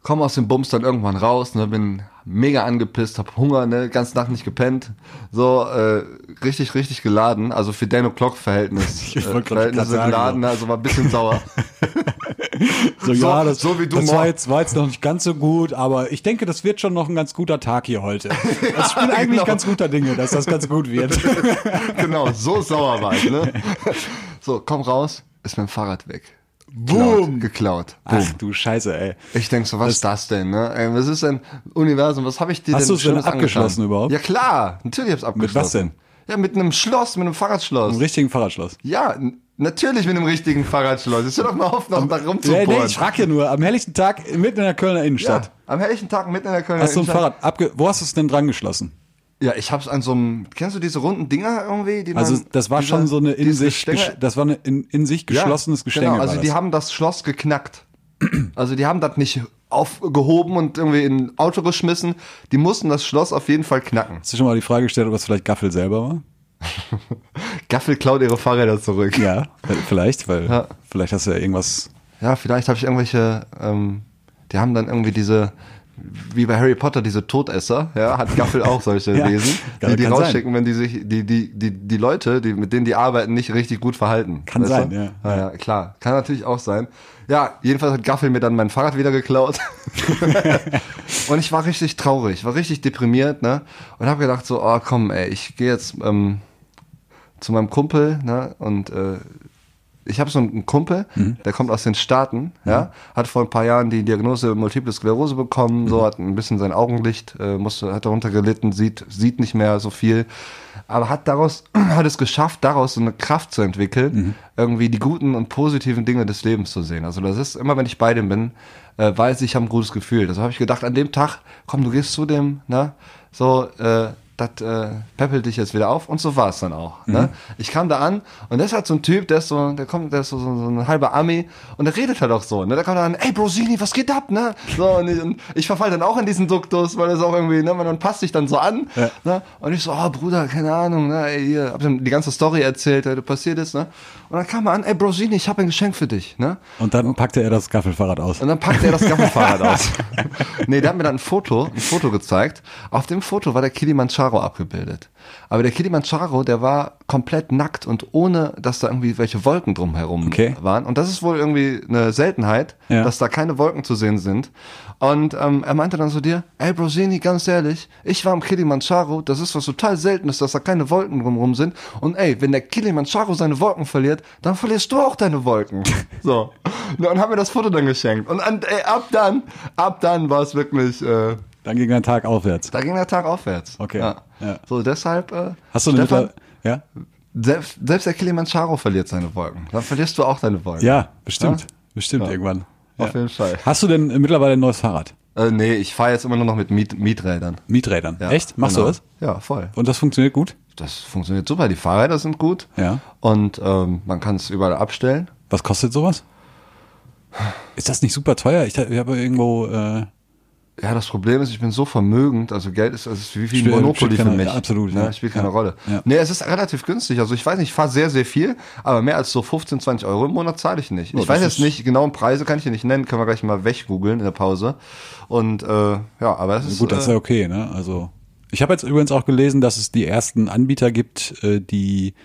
[SPEAKER 2] komme aus dem Bums dann irgendwann raus, ne, bin mega angepisst, hab Hunger, ne, ganze Nacht nicht gepennt, so äh, richtig, richtig geladen, also für Dan O'Clock Verhältnis,
[SPEAKER 4] Ich
[SPEAKER 2] äh, Verhältnisse
[SPEAKER 4] sagen,
[SPEAKER 2] geladen, also war ein bisschen sauer.
[SPEAKER 4] So,
[SPEAKER 2] So-
[SPEAKER 4] ja, das,
[SPEAKER 2] so wie du
[SPEAKER 4] das war jetzt, war jetzt noch nicht ganz so gut, aber ich denke, das wird schon noch ein ganz guter Tag hier heute. Also ich bin eigentlich
[SPEAKER 2] genau.
[SPEAKER 4] ganz guter Dinge, dass das ganz gut wird.
[SPEAKER 2] genau, so sauer war ich, ne? So, komm raus, ist mein Fahrrad weg.
[SPEAKER 4] Boom.
[SPEAKER 2] Geklaut. Boom.
[SPEAKER 4] Ach du Scheiße, ey.
[SPEAKER 2] Ich denk so, was ist das denn, ne? Ey, was ist denn Universum, was habe ich dir
[SPEAKER 4] Hast
[SPEAKER 2] denn
[SPEAKER 4] du's denn
[SPEAKER 2] Schönes
[SPEAKER 4] abgeschlossen
[SPEAKER 2] angetan?
[SPEAKER 4] überhaupt?
[SPEAKER 2] Ja klar, natürlich hab's abgeschlossen.
[SPEAKER 4] was denn?
[SPEAKER 2] Ja, mit einem Schloss, mit einem Fahrradschloss.
[SPEAKER 4] Im richtigen Fahrradschloss.
[SPEAKER 2] Ja, natürlich mit einem richtigen Fahrradschloss. Hör doch mal auf, noch da
[SPEAKER 4] Nee,
[SPEAKER 2] rumzubohren.
[SPEAKER 4] nee, ich frage ja nur, am helllichten Tag mitten in der Kölner Innenstadt.
[SPEAKER 2] ja, am helllichen Tag mitten in der Kölner
[SPEAKER 4] Hast du ein
[SPEAKER 2] Innenstadt.
[SPEAKER 4] Fahrrad abge Wo hast du es denn dran geschlossen?
[SPEAKER 2] Ja, ich hab's an so einem, kennst du diese runden Dinger irgendwie? Die
[SPEAKER 4] Also
[SPEAKER 2] man,
[SPEAKER 4] das war
[SPEAKER 2] diese-
[SPEAKER 4] schon so eine in sich, das war eine in, in sich
[SPEAKER 2] Ja,
[SPEAKER 4] geschlossenes Gestänge.
[SPEAKER 2] Genau, also die haben das Schloss geknackt. Also die haben das nicht aufgehoben und irgendwie in ein Auto geschmissen. Die mussten das Schloss auf jeden Fall knacken.
[SPEAKER 4] Hast du schon mal die Frage gestellt, ob das vielleicht Gaffel selber war?
[SPEAKER 2] Gaffel klaut ihre Fahrräder zurück.
[SPEAKER 4] Ja, vielleicht, weil
[SPEAKER 2] Ja.
[SPEAKER 4] vielleicht hast du ja irgendwas.
[SPEAKER 2] Ja, vielleicht habe ich irgendwelche, ähm, die haben dann irgendwie diese, wie bei Harry Potter diese Todesser, ja, hat Gaffel auch solche
[SPEAKER 4] Ja,
[SPEAKER 2] Wesen, die die
[SPEAKER 4] kann sein.
[SPEAKER 2] rausschicken, wenn die sich, die, die, die, die Leute, die, mit denen die arbeiten, nicht richtig gut verhalten.
[SPEAKER 4] Kann sein, ja.
[SPEAKER 2] ja. Ja, klar. Kann natürlich auch sein. Ja, jedenfalls hat Gaffel mir dann mein Fahrrad wieder geklaut. und ich war richtig traurig, war richtig deprimiert, ne? Und habe gedacht so, oh komm, ey, ich gehe jetzt ähm, zu meinem Kumpel, ne? Und äh, ich habe so einen Kumpel,
[SPEAKER 4] Mhm.
[SPEAKER 2] der kommt aus den Staaten, ja, hat vor ein paar Jahren die Diagnose Multiple Sklerose bekommen,
[SPEAKER 4] Mhm.
[SPEAKER 2] so hat ein bisschen sein Augenlicht, äh, musste, hat darunter gelitten, sieht, sieht nicht mehr so viel, aber hat daraus, hat es geschafft, daraus so eine Kraft zu entwickeln,
[SPEAKER 4] Mhm.
[SPEAKER 2] irgendwie die guten und positiven Dinge des Lebens zu sehen. Also das ist immer, wenn ich bei dem bin, äh, weiß ich, ich habe ein gutes Gefühl. Also habe ich gedacht, an dem Tag, komm, du gehst zu dem, ne, so, äh, das äh, peppelt dich jetzt wieder auf und so war es dann auch. Ne? Ich kam da an und das ist halt so ein Typ, der ist so, der kommt, der ist so, so, so ein halber Ami und der redet halt auch so. Ne? Der kommt dann, ey Brosini, was geht ab? Ne? So, und ich, und ich verfall dann auch in diesen Duktus, weil das auch irgendwie, ne, man passt sich dann so an.
[SPEAKER 4] Ja.
[SPEAKER 2] Ne? Und ich so, oh Bruder, keine Ahnung, ne, ey, hier, hab ihm die ganze Story erzählt, was passiert ist, ne? Und dann kam er an, ey Brosini, ich habe ein Geschenk für dich, ne?
[SPEAKER 4] Und dann packte er das Gaffelfahrrad aus.
[SPEAKER 2] Und dann packte er das Gaffelfahrrad aus. nee, der hat mir dann ein Foto, ein Foto gezeigt. Auf dem Foto war der Kilimanjaro abgebildet. Aber der Kilimanjaro, der war komplett nackt und ohne, dass da irgendwie welche Wolken drumherum
[SPEAKER 4] Okay.
[SPEAKER 2] waren. Und das ist wohl irgendwie eine Seltenheit,
[SPEAKER 4] Ja.
[SPEAKER 2] dass da keine Wolken zu sehen sind. Und ähm, er meinte dann so dir, ey Brosini, ganz ehrlich, ich war am Kilimanjaro, das ist was total Seltenes, dass da keine Wolken drumherum sind. Und ey, wenn der Kilimanjaro seine Wolken verliert, dann verlierst du auch deine Wolken. So. Und dann haben wir das Foto dann geschenkt. Und an, ey, ab dann, ab dann war es wirklich, äh,
[SPEAKER 4] Dann ging ein Tag aufwärts.
[SPEAKER 2] da ging der Tag aufwärts.
[SPEAKER 4] Okay.
[SPEAKER 2] Ja.
[SPEAKER 4] Ja.
[SPEAKER 2] So, deshalb, äh,
[SPEAKER 4] Hast du eine
[SPEAKER 2] Stefan,
[SPEAKER 4] ja?
[SPEAKER 2] selbst, selbst der Kilimanjaro verliert seine Wolken. Dann verlierst du auch deine Wolken.
[SPEAKER 4] Ja, bestimmt.
[SPEAKER 2] Ja?
[SPEAKER 4] Bestimmt irgendwann.
[SPEAKER 2] Auf jeden Fall.
[SPEAKER 4] Hast du denn mittlerweile ein neues Fahrrad?
[SPEAKER 2] Äh, nee, ich fahre jetzt immer nur noch mit Miet Mieträdern.
[SPEAKER 4] Mieträdern.
[SPEAKER 2] Ja,
[SPEAKER 4] Echt? Machst
[SPEAKER 2] genau.
[SPEAKER 4] du das?
[SPEAKER 2] Ja, voll.
[SPEAKER 4] Und das funktioniert gut?
[SPEAKER 2] Das funktioniert super. Die Fahrräder sind gut.
[SPEAKER 4] Ja.
[SPEAKER 2] Und ähm, man kann es überall abstellen.
[SPEAKER 4] Was kostet sowas? Ist das nicht super teuer? Ich, ich habe irgendwo. Äh,
[SPEAKER 2] Ja, das Problem ist, ich bin so vermögend, also Geld ist, also ist wie viel
[SPEAKER 4] Spielt-
[SPEAKER 2] Monopoly für mich.
[SPEAKER 4] ja, absolut,
[SPEAKER 2] Ne?
[SPEAKER 4] ja.
[SPEAKER 2] Spielt keine
[SPEAKER 4] Ja.
[SPEAKER 2] Rolle.
[SPEAKER 4] Ja.
[SPEAKER 2] Nee, es ist relativ günstig. Also ich weiß nicht, ich fahre sehr, sehr viel, aber mehr als so 15, 20 Euro im Monat zahle ich nicht.
[SPEAKER 4] Oh,
[SPEAKER 2] ich weiß jetzt nicht, genauen Preise kann ich dir nicht nennen, können wir gleich mal weggoogeln in der Pause. Und äh, ja, aber es ist.
[SPEAKER 4] gut, das ist
[SPEAKER 2] äh,
[SPEAKER 4] ja okay, ne? Also. Ich habe jetzt übrigens auch gelesen, dass es die ersten Anbieter gibt, äh, die.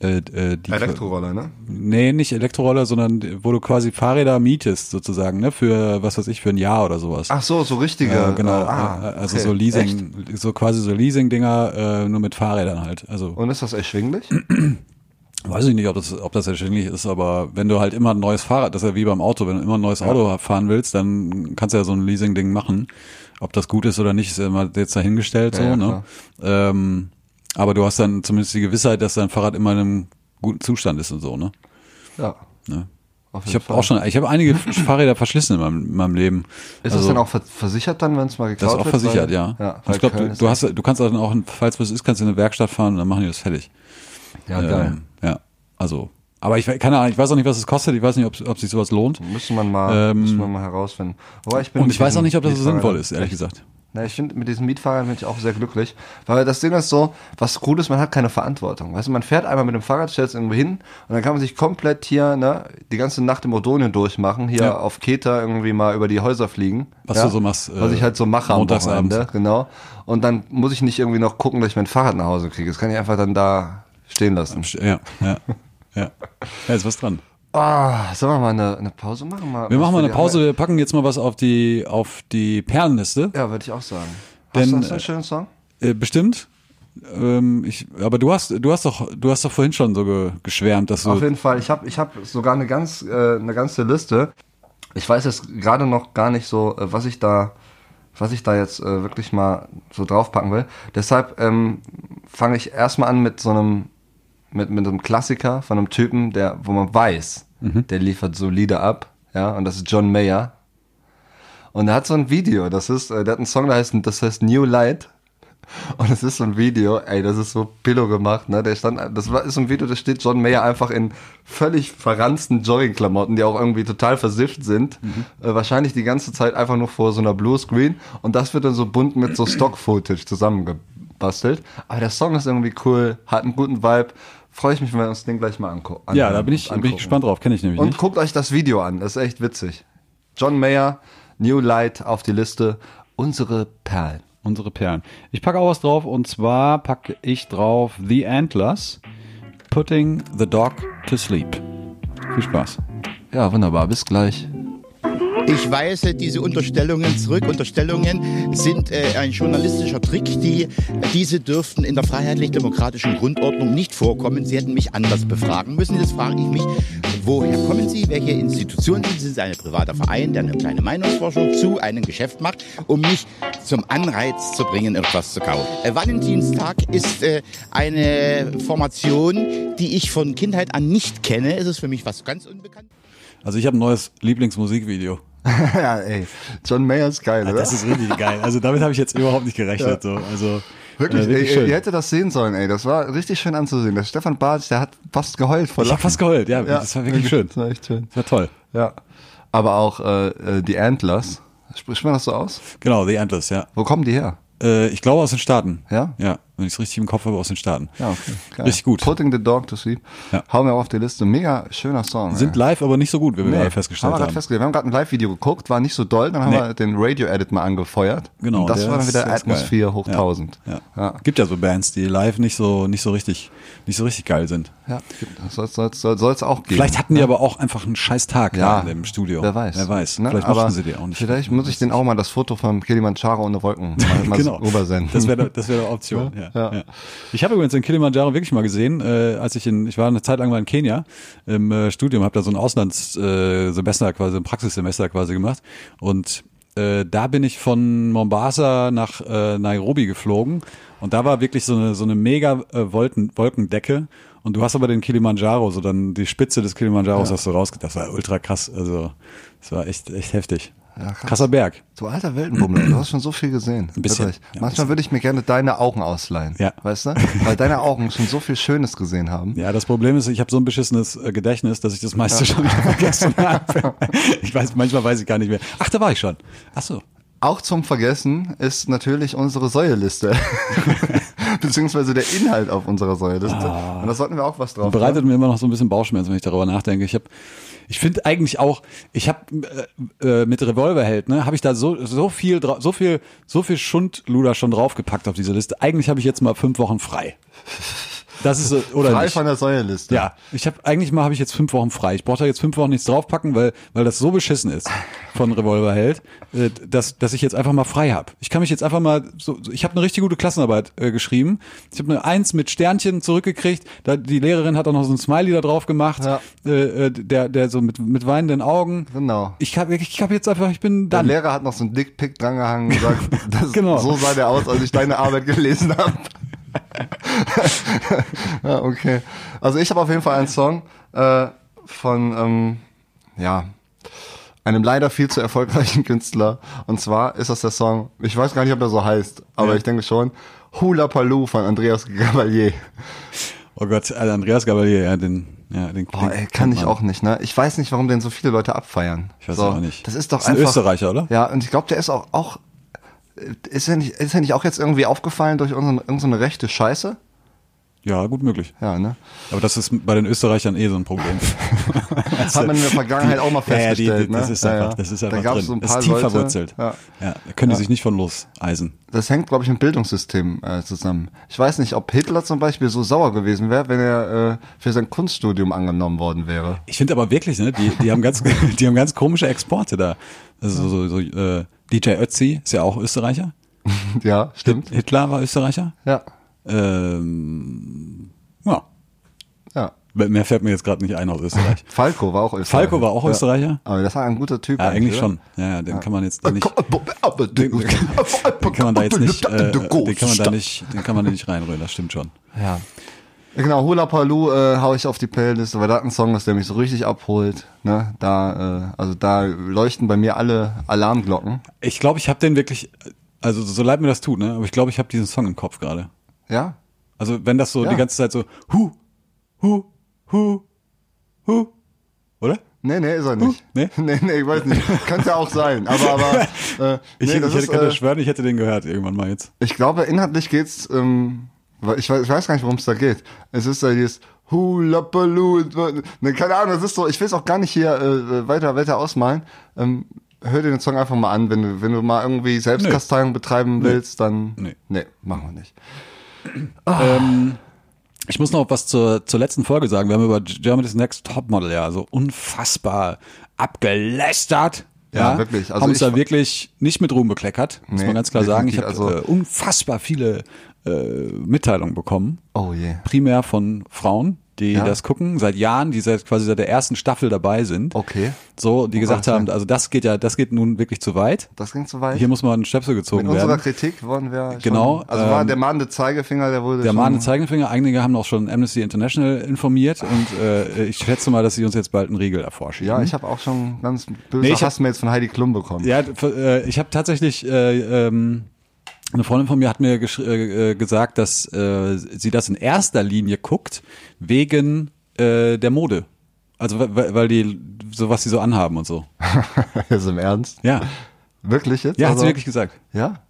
[SPEAKER 4] Äh, äh, die
[SPEAKER 2] Elektroroller, ne?
[SPEAKER 4] Nee, nicht Elektroroller, sondern wo du quasi Fahrräder mietest, sozusagen, ne? Für, was weiß ich, für ein Jahr oder sowas.
[SPEAKER 2] Ach so, so richtige.
[SPEAKER 4] Ja, genau.
[SPEAKER 2] Äh, ah,
[SPEAKER 4] Äh, also
[SPEAKER 2] okay.
[SPEAKER 4] so
[SPEAKER 2] Echt?
[SPEAKER 4] Leasing, so quasi so Leasing-Dinger, äh, nur mit Fahrrädern halt. Also
[SPEAKER 2] Und ist das erschwinglich?
[SPEAKER 4] weiß ich nicht, ob das, ob das erschwinglich ist, aber wenn du halt immer ein neues Fahrrad, das ist ja wie beim Auto, wenn du immer ein neues Auto fahren willst, dann kannst du ja so ein Leasing-Ding machen. Ob das gut ist oder nicht, ist immer jetzt dahingestellt
[SPEAKER 2] Ja,
[SPEAKER 4] so,
[SPEAKER 2] ja,
[SPEAKER 4] ne? Ähm, aber du hast dann zumindest die Gewissheit, dass dein Fahrrad immer in einem guten Zustand ist und so, ne?
[SPEAKER 2] Ja.
[SPEAKER 4] Ne? Ich habe auch schon, ich habe einige Fahrräder verschlissen in meinem, in meinem Leben.
[SPEAKER 2] Ist
[SPEAKER 4] Also-
[SPEAKER 2] das dann auch ver- versichert dann, wenn es mal
[SPEAKER 4] Das
[SPEAKER 2] geklaut
[SPEAKER 4] ist auch
[SPEAKER 2] wird?
[SPEAKER 4] versichert,
[SPEAKER 2] Weil-
[SPEAKER 4] ja.
[SPEAKER 2] ja
[SPEAKER 4] Und
[SPEAKER 2] weil
[SPEAKER 4] ich glaube, du, du hast, du kannst dann auch, falls was ist, kannst du in eine Werkstatt fahren und dann machen die das fertig.
[SPEAKER 2] Ja, geil.
[SPEAKER 4] Ähm, ja, also. Aber ich keine Ahnung, ich weiß auch nicht, was es kostet. Ich weiß nicht, ob, ob sich sowas lohnt.
[SPEAKER 2] Müssen wir mal,
[SPEAKER 4] Ähm,
[SPEAKER 2] müssen wir mal herausfinden. Wobei ich bin
[SPEAKER 4] Und ich weiß auch nicht, ob das so sinnvoll ist, ehrlich
[SPEAKER 2] echt-
[SPEAKER 4] gesagt.
[SPEAKER 2] Na, ich finde, mit diesen Mietfahrern bin ich auch sehr glücklich. Weil das Ding ist so, was gut ist, man hat keine Verantwortung. Weißt du, man fährt einmal mit dem Fahrrad, stellt es irgendwo hin und dann kann man sich komplett hier, ne, die ganze Nacht im Odonien durchmachen, hier
[SPEAKER 4] Ja.
[SPEAKER 2] auf Keter irgendwie mal über die Häuser fliegen.
[SPEAKER 4] Was
[SPEAKER 2] ja?
[SPEAKER 4] du so machst,
[SPEAKER 2] Was
[SPEAKER 4] äh,
[SPEAKER 2] ich halt so mache am. Wochenende, genau. Und dann muss ich nicht irgendwie noch gucken, dass ich mein Fahrrad nach Hause kriege. Das kann ich einfach dann da stehen lassen.
[SPEAKER 4] Ja, ja, ja. Ja, ist was dran.
[SPEAKER 2] Ah, sollen wir mal eine, eine Pause machen? Mal,
[SPEAKER 4] Wir machen mal eine Pause. Wir packen jetzt mal was auf die, auf die Perlenliste.
[SPEAKER 2] Ja, würde ich auch sagen.
[SPEAKER 4] Denn,
[SPEAKER 2] Hast du einen schönen Song?
[SPEAKER 4] Äh, bestimmt. Ähm, ich, aber du hast, du hast doch, du hast doch vorhin schon so ge, geschwärmt, dass du.
[SPEAKER 2] Auf jeden Fall. Ich habe ich hab sogar eine ganz äh, eine ganze Liste. Ich weiß jetzt gerade noch gar nicht so, äh, was ich da was ich da jetzt äh, wirklich mal so draufpacken will. Deshalb ähm, fange ich erstmal an mit so einem mit mit einem Klassiker von einem Typen, der wo man weiß, der liefert solide ab, ja, und das ist John Mayer. Und er hat so ein Video, das ist äh, der hat einen Song, der heißt das heißt New Light. Und es ist so ein Video, ey, das ist so pillow gemacht, ne? Der stand, das war, ist so ein Video, da steht John Mayer einfach in völlig verranzten Joggingklamotten, die auch irgendwie total versifft sind. Äh, wahrscheinlich die ganze Zeit einfach nur vor so einer Bluescreen. Und das wird dann so bunt mit so Stock-Footage zusammengebastelt. Aber der Song ist irgendwie cool, hat einen guten Vibe. Freue ich mich, wenn wir uns den gleich mal angucken.
[SPEAKER 4] ja, da bin ich, bin ich gespannt drauf. Kenne ich nämlich
[SPEAKER 2] Und
[SPEAKER 4] nicht.
[SPEAKER 2] guckt euch das Video an, das ist echt witzig. John Mayer, New Light auf die Liste. unsere Perlen.
[SPEAKER 4] Unsere Perlen. Ich packe auch was drauf und zwar packe ich drauf The Antlers, Putting the Dog to Sleep. Viel Spaß.
[SPEAKER 2] Ja, wunderbar. Bis gleich.
[SPEAKER 5] Ich weise diese Unterstellungen zurück. Unterstellungen sind äh, ein journalistischer Trick. Die, diese dürften in der freiheitlich-demokratischen Grundordnung nicht vorkommen. Sie hätten mich anders befragen müssen. Jetzt frage ich mich, woher kommen Sie? Welche Institution sind Sie? Sind ein privater Verein, der eine kleine Meinungsforschung zu einem Geschäft macht, um mich zum Anreiz zu bringen, etwas zu kaufen? Äh, Valentinstag ist äh, eine Formation, die ich von Kindheit an nicht kenne. Es ist für mich was ganz Unbekanntes.
[SPEAKER 4] Also ich habe ein neues Lieblingsmusikvideo.
[SPEAKER 2] ja, ey. John Mayer ist geil, oder?
[SPEAKER 4] Das ist richtig geil. Also damit habe ich jetzt überhaupt nicht gerechnet. So. Also
[SPEAKER 2] Wirklich,
[SPEAKER 4] äh, wirklich
[SPEAKER 2] ey, ihr hättet das sehen sollen, ey. Das war richtig schön anzusehen. Der Stefan Bartsch, der hat fast geheult vor
[SPEAKER 4] Ich habe fast geheult, ja, das war wirklich schön.
[SPEAKER 2] Das war echt schön.
[SPEAKER 4] Das war toll.
[SPEAKER 2] Ja. Aber auch äh, äh, die Antlers. Spricht man das so aus?
[SPEAKER 4] Genau, The Antlers, ja.
[SPEAKER 2] Wo kommen die her?
[SPEAKER 4] Äh, ich glaube aus den Staaten.
[SPEAKER 2] Ja?
[SPEAKER 4] Ja, wenn ich es richtig im Kopf habe, aus den Staaten.
[SPEAKER 2] Ja, okay.
[SPEAKER 4] Richtig gut.
[SPEAKER 2] Putting the Dog to Sleep.
[SPEAKER 4] Ja.
[SPEAKER 2] Hauen wir auch auf die Liste. Mega schöner Song.
[SPEAKER 4] Sind
[SPEAKER 2] ey.
[SPEAKER 4] live aber nicht so gut, wie wir gerade festgestellt
[SPEAKER 2] haben. Wir,
[SPEAKER 4] haben.
[SPEAKER 2] gerade festgestellt. wir haben gerade ein Live-Video geguckt, war nicht so doll, dann haben
[SPEAKER 4] Nee.
[SPEAKER 2] wir den Radio-Edit mal angefeuert.
[SPEAKER 4] Genau.
[SPEAKER 2] Und das
[SPEAKER 4] der
[SPEAKER 2] war dann wieder
[SPEAKER 4] der geil.
[SPEAKER 2] hoch
[SPEAKER 4] ja.
[SPEAKER 2] 1000.
[SPEAKER 4] Ja.
[SPEAKER 2] Ja.
[SPEAKER 4] Gibt ja so Bands, die live nicht so, nicht so richtig, nicht so richtig geil sind.
[SPEAKER 2] Ja, soll es auch geben.
[SPEAKER 4] Vielleicht hatten die aber auch einfach einen scheiß Tag
[SPEAKER 2] ja,
[SPEAKER 4] im Studio.
[SPEAKER 2] Wer weiß.
[SPEAKER 4] Wer weiß.
[SPEAKER 2] Ne?
[SPEAKER 4] Vielleicht
[SPEAKER 2] aber
[SPEAKER 4] mochten sie die auch nicht.
[SPEAKER 2] Vielleicht muss ich den auch mal das Foto vom Kilimanjaro ohne Wolken mal, mal
[SPEAKER 4] genau.
[SPEAKER 2] rübersenden.
[SPEAKER 4] Das wäre das wäre eine Option. Ja.
[SPEAKER 2] Ja.
[SPEAKER 4] Ja. Ich habe übrigens den Kilimanjaro wirklich mal gesehen, äh, als ich in, ich war eine Zeit lang mal in Kenia im äh, Studium, habe da so ein Auslandssemester äh, quasi, ein Praxissemester quasi gemacht und äh, da bin ich von Mombasa nach äh, Nairobi geflogen und da war wirklich so eine so eine mega äh, Wolken, Wolkendecke und du hast aber den Kilimanjaro, so dann die Spitze des Kilimanjaros hast du rausge, das war ultra krass, also das war echt echt heftig.
[SPEAKER 2] Ja, krass.
[SPEAKER 4] Krasser Berg.
[SPEAKER 2] Du alter Weltenbummler, du hast schon so viel gesehen.
[SPEAKER 4] Ein bisschen, ja,
[SPEAKER 2] Manchmal
[SPEAKER 4] bisschen.
[SPEAKER 2] würde ich mir gerne deine Augen ausleihen.
[SPEAKER 4] Ja.
[SPEAKER 2] Weißt du? Weil deine Augen schon so viel Schönes gesehen haben.
[SPEAKER 4] Ja, das Problem ist, ich habe so ein beschissenes äh, Gedächtnis, dass ich das meiste schon wieder vergessen habe. Ich weiß, manchmal weiß ich gar nicht mehr. Ach, da war ich schon. Ach so.
[SPEAKER 2] Auch zum Vergessen ist natürlich unsere Säuleliste. Beziehungsweise der Inhalt auf unserer Säuleliste. Und da sollten wir auch was drauf
[SPEAKER 4] Bereitet mir immer noch so ein bisschen Bauchschmerzen, wenn ich darüber nachdenke. Ich habe ich finde eigentlich auch, ich habe äh, äh, mit Revolverheld, ne, habe ich da so so viel so viel so viel Schundluder schon draufgepackt auf diese Liste. Eigentlich habe ich jetzt mal fünf Wochen frei. Das ist oder
[SPEAKER 2] Frei
[SPEAKER 4] nicht?
[SPEAKER 2] von der Säuleliste.
[SPEAKER 4] Ja, ich habe eigentlich mal habe ich jetzt fünf Wochen frei. Ich brauche da jetzt fünf Wochen nichts draufpacken, weil weil das so beschissen ist von Revolverheld, äh, dass dass ich jetzt einfach mal frei habe. Ich kann mich jetzt einfach mal so ich habe eine richtig gute Klassenarbeit äh, geschrieben. Ich habe eine Eins mit Sternchen zurückgekriegt. Da die Lehrerin hat auch noch so ein Smiley da drauf gemacht,
[SPEAKER 2] Ja.
[SPEAKER 4] äh, äh, der der so mit mit weinenden Augen.
[SPEAKER 2] Genau.
[SPEAKER 4] Ich habe ich hab jetzt einfach ich bin
[SPEAKER 2] Der
[SPEAKER 4] dann.
[SPEAKER 2] Lehrer hat noch so einen Dickpick drangehangen und gesagt, das,
[SPEAKER 4] Genau.
[SPEAKER 2] so sah der aus, als ich deine Arbeit gelesen habe. ja, okay. Also ich habe auf jeden Fall einen Song äh, von, ähm, ja, einem leider viel zu erfolgreichen Künstler. Und zwar ist das der Song, ich weiß gar nicht, ob er so heißt, aber
[SPEAKER 4] Ja.
[SPEAKER 2] ich denke schon, Hula Paloo von Andreas Gabalier.
[SPEAKER 4] Oh Gott, also Andreas Gabalier, ja, den ja, den
[SPEAKER 2] Boah, ey, kann ich auch nicht, ne? Ich weiß nicht, warum den so viele Leute abfeiern.
[SPEAKER 4] Ich weiß
[SPEAKER 2] so,
[SPEAKER 4] auch nicht.
[SPEAKER 2] Das ist doch
[SPEAKER 4] Ist ein
[SPEAKER 2] einfach.
[SPEAKER 4] Österreicher, oder?
[SPEAKER 2] Ja, und ich glaube, der ist auch, auch äh, ist er nicht, ist er nicht auch jetzt irgendwie aufgefallen durch unsere, irgendeine rechte Scheiße?
[SPEAKER 4] Ja, gut möglich.
[SPEAKER 2] Ja, ne?
[SPEAKER 4] Aber das ist bei den Österreichern eh so ein Problem.
[SPEAKER 2] Das hat man in der Vergangenheit auch mal
[SPEAKER 4] Ja, ja, die,
[SPEAKER 2] festgestellt,
[SPEAKER 4] die, das
[SPEAKER 2] ne?
[SPEAKER 4] ist
[SPEAKER 2] Ja,
[SPEAKER 4] einfach,
[SPEAKER 2] ja.
[SPEAKER 4] das ist
[SPEAKER 2] Da
[SPEAKER 4] einfach
[SPEAKER 2] gab's
[SPEAKER 4] drin.
[SPEAKER 2] so ein
[SPEAKER 4] das
[SPEAKER 2] paar
[SPEAKER 4] ist tief
[SPEAKER 2] Leute,
[SPEAKER 4] verwurzelt.
[SPEAKER 2] Ja.
[SPEAKER 4] Ja, da können die sich nicht von loseisen.
[SPEAKER 2] Das hängt, glaube ich, mit Bildungssystem äh, zusammen. Ich weiß nicht, ob Hitler zum Beispiel so sauer gewesen wäre, wenn er äh, für sein Kunststudium angenommen worden wäre.
[SPEAKER 4] Ich finde aber wirklich, ne, die, die haben ganz, die haben ganz komische Exporte da. Also so, so äh, DJ Ötzi ist ja auch Österreicher.
[SPEAKER 2] ja, stimmt.
[SPEAKER 4] Hitler war Österreicher.
[SPEAKER 2] Ja,
[SPEAKER 4] Ähm, ja.
[SPEAKER 2] ja.
[SPEAKER 4] Mehr fällt mir jetzt gerade nicht ein aus Österreich.
[SPEAKER 2] Falco war auch Österreicher.
[SPEAKER 4] Falco war auch
[SPEAKER 2] ja.
[SPEAKER 4] Österreicher?
[SPEAKER 2] Aber das war ein guter Typ.
[SPEAKER 4] Ja, eigentlich
[SPEAKER 2] oder?
[SPEAKER 4] schon. Ja, ja, den kann man jetzt da nicht,
[SPEAKER 2] Den,
[SPEAKER 4] den kann man da jetzt nicht, äh, den kann man da nicht, den kann man da nicht reinrühren, das stimmt schon.
[SPEAKER 2] Ja. Genau, Hula Paloo äh, hau ich auf die Playlist, weil da ein Song ist, der mich so richtig abholt. Ne? Da, äh, also da leuchten bei mir alle Alarmglocken.
[SPEAKER 4] Ich glaube, ich habe den wirklich, also so leid mir das tut, ne, aber ich glaube, ich habe diesen Song im Kopf gerade.
[SPEAKER 2] Ja?
[SPEAKER 4] Also wenn das so
[SPEAKER 2] Ja.
[SPEAKER 4] die ganze Zeit so, hu, hu, hu, hu, oder?
[SPEAKER 2] Nee, nee, ist er nicht.
[SPEAKER 4] nee?
[SPEAKER 2] nee, nee, ich weiß nicht. Könnte auch sein. Aber, aber äh,
[SPEAKER 4] Ich,
[SPEAKER 2] nee, das
[SPEAKER 4] ich hätte,
[SPEAKER 2] ist,
[SPEAKER 4] könnte
[SPEAKER 2] äh,
[SPEAKER 4] schwören, ich hätte den gehört irgendwann mal jetzt.
[SPEAKER 2] ich glaube, inhaltlich geht's, ähm, ich weiß, ich weiß gar nicht, worum es da geht. Es ist da dieses Hula Paloo. Ne, keine Ahnung, das ist so, ich will es auch gar nicht hier äh, weiter, weiter ausmalen. Ähm, hör dir den Song einfach mal an. Wenn du, wenn du mal irgendwie Selbstkasteiung betreiben willst, dann.
[SPEAKER 4] Nee.
[SPEAKER 2] Nee, machen wir nicht.
[SPEAKER 4] Ähm, ich muss noch was zur, zur letzten Folge sagen. Wir haben über Germany's Next Topmodel ja so unfassbar abgelästert. Ja,
[SPEAKER 2] Ja, wirklich. Also
[SPEAKER 4] haben uns da wirklich nicht mit Ruhm bekleckert, muss
[SPEAKER 2] Nee,
[SPEAKER 4] man ganz klar sagen. Ich habe.
[SPEAKER 2] Also-
[SPEAKER 4] äh, unfassbar viele äh, Mitteilungen bekommen,
[SPEAKER 2] Oh je.
[SPEAKER 4] primär von Frauen, die
[SPEAKER 2] Ja.
[SPEAKER 4] das gucken, seit Jahren, die seit quasi seit der ersten Staffel dabei sind.
[SPEAKER 2] Okay.
[SPEAKER 4] So, die gesagt
[SPEAKER 2] Gott,
[SPEAKER 4] haben,
[SPEAKER 2] ja.
[SPEAKER 4] also das geht ja, das geht nun wirklich zu weit.
[SPEAKER 2] Das ging zu weit.
[SPEAKER 4] Hier muss man ein Stöpsel gezogen
[SPEAKER 2] Mit unserer
[SPEAKER 4] werden.
[SPEAKER 2] Kritik wurden wir schon,
[SPEAKER 4] Genau,
[SPEAKER 2] Also war
[SPEAKER 4] ähm,
[SPEAKER 2] der mahnende Zeigefinger, der wurde
[SPEAKER 4] Der mahnende Zeigefinger, einige haben auch schon Amnesty International informiert und äh, ich schätze mal, dass sie uns jetzt bald einen Riegel erforschen.
[SPEAKER 2] Ja, ich habe auch schon ganz böse
[SPEAKER 4] Nee, ich
[SPEAKER 2] Hassmails von Heidi Klum bekommen.
[SPEAKER 4] Ja, äh, ich habe tatsächlich äh, ähm, eine Freundin von mir hat mir äh, äh, gesagt, dass äh, sie das in erster Linie guckt wegen äh, der Mode. Also weil, weil die so was sie so anhaben und so.
[SPEAKER 2] Ist im Ernst?
[SPEAKER 4] Ja,
[SPEAKER 2] Wirklich jetzt?
[SPEAKER 4] ja, hat
[SPEAKER 2] also,
[SPEAKER 4] sie wirklich gesagt.
[SPEAKER 2] Ja?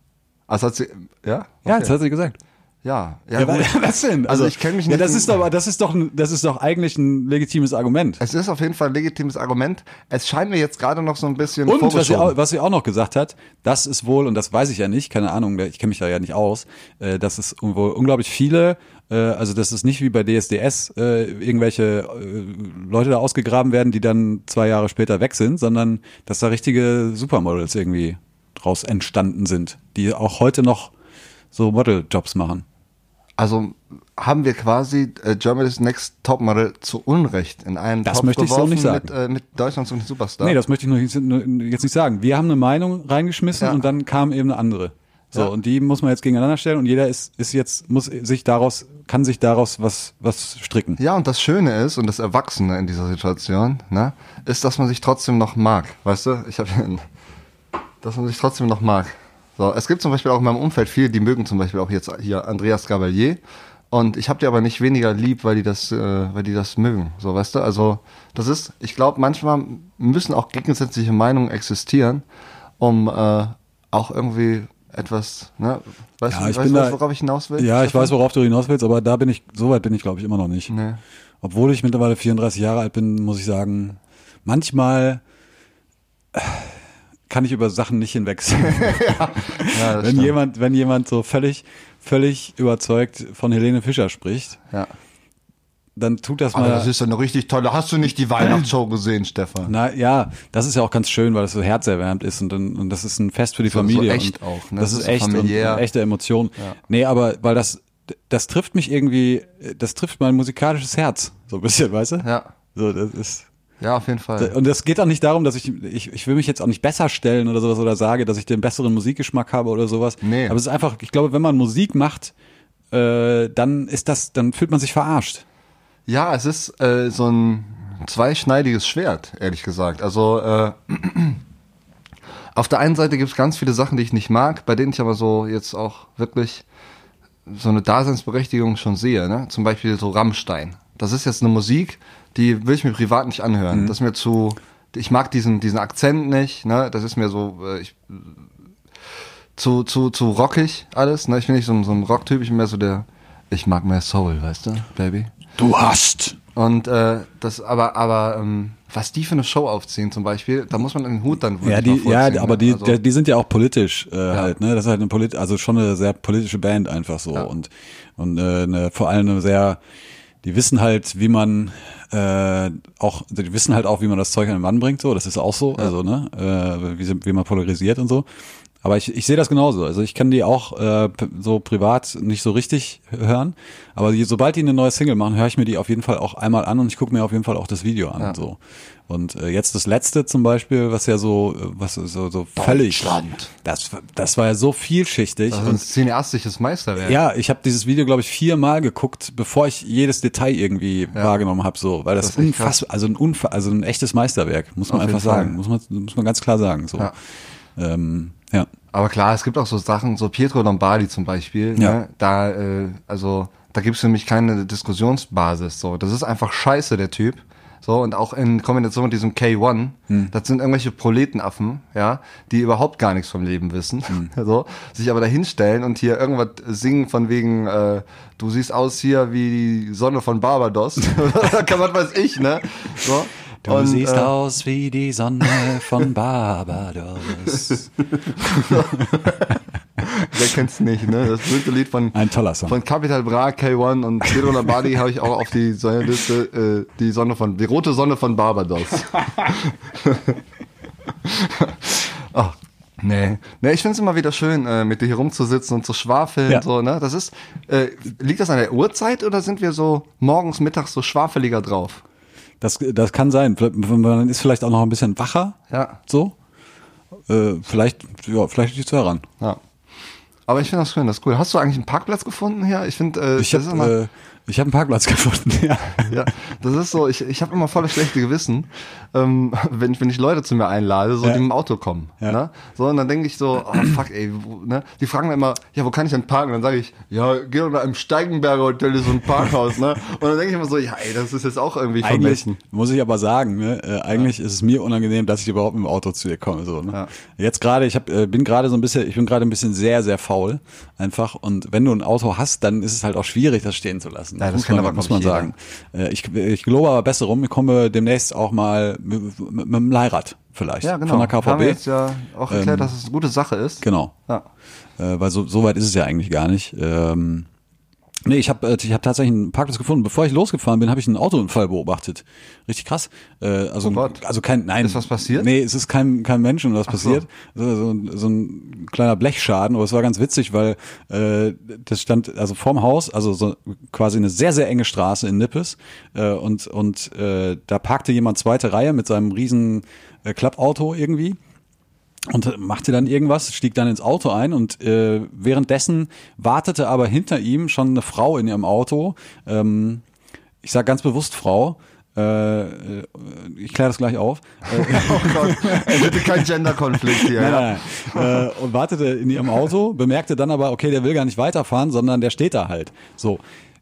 [SPEAKER 2] Also hat sie, ja?
[SPEAKER 4] Ja,
[SPEAKER 2] Okay.
[SPEAKER 4] das hat sie gesagt.
[SPEAKER 2] Ja. Ja,
[SPEAKER 4] Ja,
[SPEAKER 2] gut.
[SPEAKER 4] was denn?
[SPEAKER 2] Also ich kenn mich
[SPEAKER 4] Ja,
[SPEAKER 2] nicht
[SPEAKER 4] das
[SPEAKER 2] in-
[SPEAKER 4] ist doch, das ist doch, das ist doch eigentlich ein legitimes Argument.
[SPEAKER 2] Es ist auf jeden Fall ein legitimes Argument. Es scheint mir jetzt gerade noch so ein bisschen
[SPEAKER 4] Und was sie, auch, was sie auch noch gesagt hat, das ist wohl, und das weiß ich ja nicht, keine Ahnung, ich kenne mich da ja nicht aus, äh, dass es wohl unglaublich viele, äh, also dass es nicht wie bei DSDS äh, irgendwelche äh, Leute da ausgegraben werden, die dann zwei Jahre später weg sind, sondern dass da richtige Supermodels irgendwie draus entstanden sind, die auch heute noch so Modeljobs machen.
[SPEAKER 2] Also haben wir quasi äh, Germany's Next Topmodel zu Unrecht in einen
[SPEAKER 4] Das
[SPEAKER 2] Topf
[SPEAKER 4] möchte ich so nicht sagen.
[SPEAKER 2] Mit, äh, mit Deutschlands und Superstar.
[SPEAKER 4] Nee, das möchte ich noch nicht, jetzt nicht sagen. Wir haben eine Meinung reingeschmissen
[SPEAKER 2] Ja.
[SPEAKER 4] und dann kam eben eine andere. So,
[SPEAKER 2] Ja.
[SPEAKER 4] und die muss man jetzt gegeneinander stellen und jeder ist, ist jetzt, muss sich daraus, kann sich daraus was, was stricken.
[SPEAKER 2] Ja, und das Schöne ist und das Erwachsene in dieser Situation, ne, ist, dass man sich trotzdem noch mag. Weißt du, ich habe dass man sich trotzdem noch mag. So, es gibt zum Beispiel auch in meinem Umfeld viele, die mögen zum Beispiel auch jetzt hier Andreas Gabalier. Und ich habe die aber nicht weniger lieb, weil die das, äh, weil die das mögen. So, weißt du? Also, das ist, ich glaube, manchmal müssen auch gegensätzliche Meinungen existieren, um äh, auch irgendwie etwas, ne? Weißt
[SPEAKER 4] Ja,
[SPEAKER 2] du,
[SPEAKER 4] ich
[SPEAKER 2] weißt
[SPEAKER 4] bin
[SPEAKER 2] du,
[SPEAKER 4] da-
[SPEAKER 2] worauf ich hinaus will?
[SPEAKER 4] Ja, ich weiß, worauf du hinaus willst, aber da bin ich, so weit bin ich, glaube ich, immer noch nicht.
[SPEAKER 2] Nee.
[SPEAKER 4] Obwohl ich mittlerweile 34 Jahre alt bin, muss ich sagen, manchmal kann ich über Sachen nicht hinwegsehen.
[SPEAKER 2] Ja,
[SPEAKER 4] wenn
[SPEAKER 2] stimmt.
[SPEAKER 4] jemand, wenn jemand so völlig, völlig überzeugt von Helene Fischer spricht,
[SPEAKER 2] Ja.
[SPEAKER 4] dann tut das
[SPEAKER 2] Aber
[SPEAKER 4] mal.
[SPEAKER 2] das ist ja eine richtig tolle. Hast du nicht die Weihnachtsshow gesehen, Stefan?
[SPEAKER 4] Na ja, das ist ja auch ganz schön, weil das so herzerwärmend ist und, und das ist ein Fest für die
[SPEAKER 2] So- so
[SPEAKER 4] Familie.
[SPEAKER 2] echt
[SPEAKER 4] und
[SPEAKER 2] auch, ne?
[SPEAKER 4] Das,
[SPEAKER 2] Das
[SPEAKER 4] ist
[SPEAKER 2] so
[SPEAKER 4] echt
[SPEAKER 2] familiär.
[SPEAKER 4] und echte Emotion. Nee, aber weil das, das trifft mich irgendwie, das trifft mein musikalisches Herz. So ein bisschen, weißt du?
[SPEAKER 2] Ja.
[SPEAKER 4] So, das ist.
[SPEAKER 2] Ja, auf jeden Fall.
[SPEAKER 4] Und es geht auch nicht darum, dass ich, ich, ich will mich jetzt auch nicht besser stellen oder sowas oder sage, dass ich den besseren Musikgeschmack habe oder sowas.
[SPEAKER 2] Nee.
[SPEAKER 4] Aber es ist einfach, ich glaube, wenn man Musik macht, äh, dann ist das, dann fühlt man sich verarscht.
[SPEAKER 2] Ja, es ist äh, so ein zweischneidiges Schwert, ehrlich gesagt. Also äh, auf der einen Seite gibt es ganz viele Sachen, die ich nicht mag, bei denen ich aber so jetzt auch wirklich so eine Daseinsberechtigung schon sehe. Ne? Zum Beispiel so Rammstein. Das ist jetzt eine Musik, die will ich mir privat nicht anhören. Das ist mir zu. Ich mag diesen, diesen Akzent nicht, ne? Das ist mir so, äh, ich, zu, zu, zu rockig alles, ne? Ich bin nicht so, ein- so ein Rocktyp, ich bin mehr so der, ich mag mehr Soul, weißt du, Baby?
[SPEAKER 4] Du hast.
[SPEAKER 2] Und äh, das, aber, aber ähm, was die für eine Show aufziehen zum Beispiel, da muss man den Hut dann
[SPEAKER 4] Ja,
[SPEAKER 2] wirklich
[SPEAKER 4] die,
[SPEAKER 2] mal
[SPEAKER 4] ja, aber
[SPEAKER 2] ne?
[SPEAKER 4] die,
[SPEAKER 2] Also-
[SPEAKER 4] die sind ja auch politisch äh, halt, ne? Das ist halt eine polit also schon eine sehr politische Band einfach so und und äh, eine, vor allem eine sehr, die wissen halt, wie man äh, auch, die wissen halt auch, wie man das Zeug an den Mann bringt, so. Das ist auch so, also ne, äh, wie, wie man polarisiert und so. Aber ich, ich sehe das genauso. Also ich kann die auch äh, so privat nicht so richtig hören. Aber die, sobald die eine neue Single machen, höre ich mir die auf jeden Fall auch einmal an und ich gucke mir auf jeden Fall auch das Video an. So. Und äh, jetzt das letzte zum Beispiel, was ja so, äh, was so, so völlig. Das, das war ja so vielschichtig.
[SPEAKER 2] Das ist ein cineastisches Meisterwerk.
[SPEAKER 4] ja, ich habe dieses Video, glaube ich, viermal geguckt, bevor ich jedes Detail irgendwie wahrgenommen habe, so, weil das,
[SPEAKER 2] Das
[SPEAKER 4] unfassbar, also ein unfa also ein echtes Meisterwerk, muss man
[SPEAKER 2] Auf
[SPEAKER 4] einfach sagen, muss man, muss man ganz klar sagen, so.
[SPEAKER 2] Ja.
[SPEAKER 4] Ähm, ja.
[SPEAKER 2] Aber klar, es gibt auch so Sachen, so Pietro Lombardi zum Beispiel,
[SPEAKER 4] Ja.
[SPEAKER 2] ne? da, äh, also, da gibt's für mich keine Diskussionsbasis. So, das ist einfach scheiße, der Typ. So, und auch in Kombination mit diesem K1,
[SPEAKER 4] Hm.
[SPEAKER 2] das sind irgendwelche Proletenaffen, ja, die überhaupt gar nichts vom Leben wissen.
[SPEAKER 4] Hm.
[SPEAKER 2] So, sich aber dahinstellen und hier irgendwas singen von wegen, äh, du siehst aus hier wie die Sonne von Barbados. Kann man weiß ich, ne? So.
[SPEAKER 4] Du
[SPEAKER 2] Und,
[SPEAKER 4] siehst
[SPEAKER 2] äh,
[SPEAKER 4] aus wie die Sonne von Barbados.
[SPEAKER 2] Wer kennt's nicht, ne? Das berühmte Lied von,
[SPEAKER 4] Ein toller Song.
[SPEAKER 2] von Capital Bra, K1 und Pedro Labadi habe ich auch auf die Sonnenliste, äh, die Sonne von, die rote Sonne von Barbados. Ach, nee. Nee, ich find's immer wieder schön, äh, mit dir hier rumzusitzen und zu schwafeln,
[SPEAKER 4] Ja.
[SPEAKER 2] so, ne? Das ist, äh, liegt das an der Uhrzeit oder sind wir so morgens, mittags so schwafeliger drauf?
[SPEAKER 4] Das, das kann sein. Man ist vielleicht auch noch ein bisschen wacher.
[SPEAKER 2] Ja.
[SPEAKER 4] So. Äh, vielleicht, ja, vielleicht liegt es daran.
[SPEAKER 2] Ja. Aber ich finde das schön, das ist cool. Hast du eigentlich einen Parkplatz gefunden hier? Ich finde, äh,
[SPEAKER 4] Ich
[SPEAKER 2] das ist immer-
[SPEAKER 4] habe äh, ich hab einen Parkplatz gefunden, ja.
[SPEAKER 2] Ja, das ist so, ich, ich habe immer voll das schlechte Gewissen, ähm, wenn, wenn ich Leute zu mir einlade, so
[SPEAKER 4] Ja.
[SPEAKER 2] die mit dem Auto kommen.
[SPEAKER 4] Ja.
[SPEAKER 2] Ne? So, und dann denke ich so, oh fuck, ey, wo, ne? Die fragen mir immer, ja, wo kann ich denn parken? Und dann sage ich, ja, geh doch da im Steigenberger Hotel, ist so ein Parkhaus, ne? Und dann denke ich immer so, ja, ey, das ist jetzt auch irgendwie
[SPEAKER 4] Eigentlich
[SPEAKER 2] vermessen.
[SPEAKER 4] muss ich aber sagen, ne, äh, eigentlich ist es mir unangenehm, dass ich überhaupt mit dem Auto zu dir komme. So, ne?
[SPEAKER 2] Ja.
[SPEAKER 4] Jetzt gerade, ich hab, äh, bin gerade so ein bisschen, ich bin gerade ein bisschen sehr, sehr faul einfach. Und wenn du ein Auto hast, dann ist es halt auch schwierig, das stehen zu lassen.
[SPEAKER 2] Ja, das kann
[SPEAKER 4] man,
[SPEAKER 2] aber,
[SPEAKER 4] muss man sagen. Äh, Ich, ich glaube aber besser rum. Ich komme demnächst auch mal mit, mit, mit dem Leihrad vielleicht
[SPEAKER 2] Ja, genau.
[SPEAKER 4] von der
[SPEAKER 2] Haben wir
[SPEAKER 4] KVB.
[SPEAKER 2] jetzt ja auch erklärt, dass es eine gute Sache ist.
[SPEAKER 4] Genau.
[SPEAKER 2] Ja.
[SPEAKER 4] Äh, weil so, so weit ist es ja eigentlich gar nicht. Ähm, nee, ich habe ich hab tatsächlich einen Parkplatz gefunden. Bevor ich losgefahren bin, habe ich einen Autounfall beobachtet. Richtig krass. Äh, also,
[SPEAKER 2] Oh Gott.
[SPEAKER 4] also kein, nein.
[SPEAKER 2] Ist was passiert?
[SPEAKER 4] Nee, es ist kein, kein Menschen was
[SPEAKER 2] so.
[SPEAKER 4] passiert. So, so, so ein kleiner Blechschaden, aber es war ganz witzig, weil äh, das stand also vorm Haus, also so quasi eine sehr, sehr enge Straße in Nippes. Äh, und und äh, da parkte jemand zweite Reihe mit seinem riesen äh, Klappauto irgendwie und machte dann irgendwas, stieg dann ins Auto ein und äh, währenddessen wartete aber hinter ihm schon eine Frau in ihrem Auto. Ähm, ich sage ganz bewusst Frau. Äh, äh, ich kläre das gleich auf. Äh,
[SPEAKER 2] Oh Gott, bitte kein Gender-Konflikt hier.
[SPEAKER 4] Nein, nein, nein. Äh, und wartete in ihrem Auto, bemerkte dann aber, okay, der will gar nicht weiterfahren, sondern der steht da halt. So.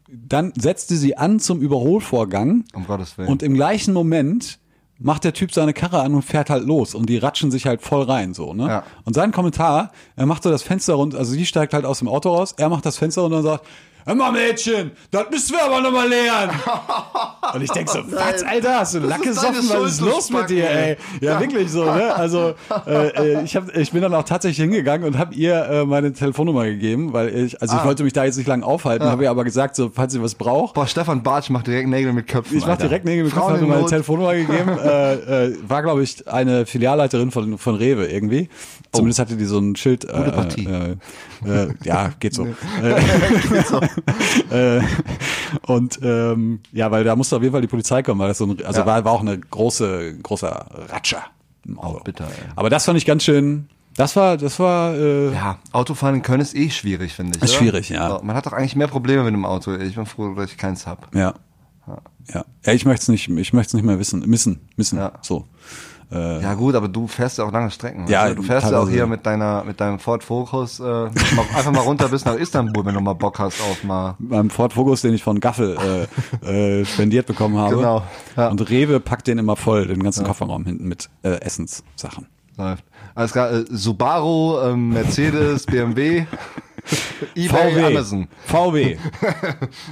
[SPEAKER 4] Dann setzte sie an zum Überholvorgang.
[SPEAKER 2] Um Gottes Willen.
[SPEAKER 4] Und im gleichen Moment macht der Typ seine Karre an und fährt halt los und die ratschen sich halt voll rein so, ne?
[SPEAKER 2] Ja.
[SPEAKER 4] Und sein Kommentar, er macht so das Fenster runter, also sie steigt halt aus dem Auto raus, er macht das Fenster runter und sagt, Hör mal, Mädchen, das müssen wir aber nochmal lernen. Und ich denk so, was, Alter, hast du Lack
[SPEAKER 2] ist deine
[SPEAKER 4] gesoffen? Was ist los mit dir, ey?
[SPEAKER 2] ey.
[SPEAKER 4] Ja, wirklich so, ne? Also, äh, äh, ich, hab, ich bin dann auch tatsächlich hingegangen und habe ihr äh, meine Telefonnummer gegeben, weil ich, also ich
[SPEAKER 2] Ah.
[SPEAKER 4] wollte mich da jetzt nicht lang aufhalten, habe ihr aber gesagt, so, falls sie was braucht,
[SPEAKER 2] Boah, Stefan Bartsch macht direkt Nägel mit Köpfen.
[SPEAKER 4] ich mach
[SPEAKER 2] Alter.
[SPEAKER 4] direkt Nägel mit
[SPEAKER 2] Frauen
[SPEAKER 4] habe
[SPEAKER 2] in
[SPEAKER 4] meine
[SPEAKER 2] Not.
[SPEAKER 4] Telefonnummer gegeben. äh, äh, war, glaube ich, eine Filialleiterin von, von Rewe irgendwie. Zumindest hatte die so ein Schild. Äh,
[SPEAKER 2] Oh. Gute Partie.
[SPEAKER 4] Äh, äh, ja, geht so. äh, äh, und ähm, ja, weil da musste auf jeden Fall die Polizei kommen, weil das so ein, also
[SPEAKER 2] Ja.
[SPEAKER 4] war, war auch eine große, großer Ratscher. im Auto.
[SPEAKER 2] bitter, ey.
[SPEAKER 4] Aber das fand ich ganz schön. Das war, das war, äh,
[SPEAKER 2] Ja, Autofahren in Köln ist eh schwierig, finde ich.
[SPEAKER 4] Ist
[SPEAKER 2] oder?
[SPEAKER 4] schwierig, ja.
[SPEAKER 2] Man hat doch eigentlich mehr Probleme mit dem Auto. Ich bin froh, dass ich keins hab.
[SPEAKER 4] Ja. Ja. Ja, ich möchte es nicht, ich möchte es nicht mehr wissen, missen, missen.
[SPEAKER 2] Ja.
[SPEAKER 4] So. Äh,
[SPEAKER 2] Ja gut, aber du fährst ja auch lange Strecken.
[SPEAKER 4] Ja,
[SPEAKER 2] weißt du? fährst ja auch hier mit deiner mit deinem Ford Focus äh, einfach mal runter bis nach Istanbul, wenn du mal Bock hast auf mal.
[SPEAKER 4] beim Ford Focus, den ich von Gaffel äh, äh, spendiert bekommen habe.
[SPEAKER 2] Genau, ja.
[SPEAKER 4] Und Rewe packt den immer voll, den ganzen Kofferraum hinten mit äh, Essenssachen.
[SPEAKER 2] Läuft. Alles klar, äh, Subaru, ähm, Mercedes, BMW, eBay, Amazon.
[SPEAKER 4] VW.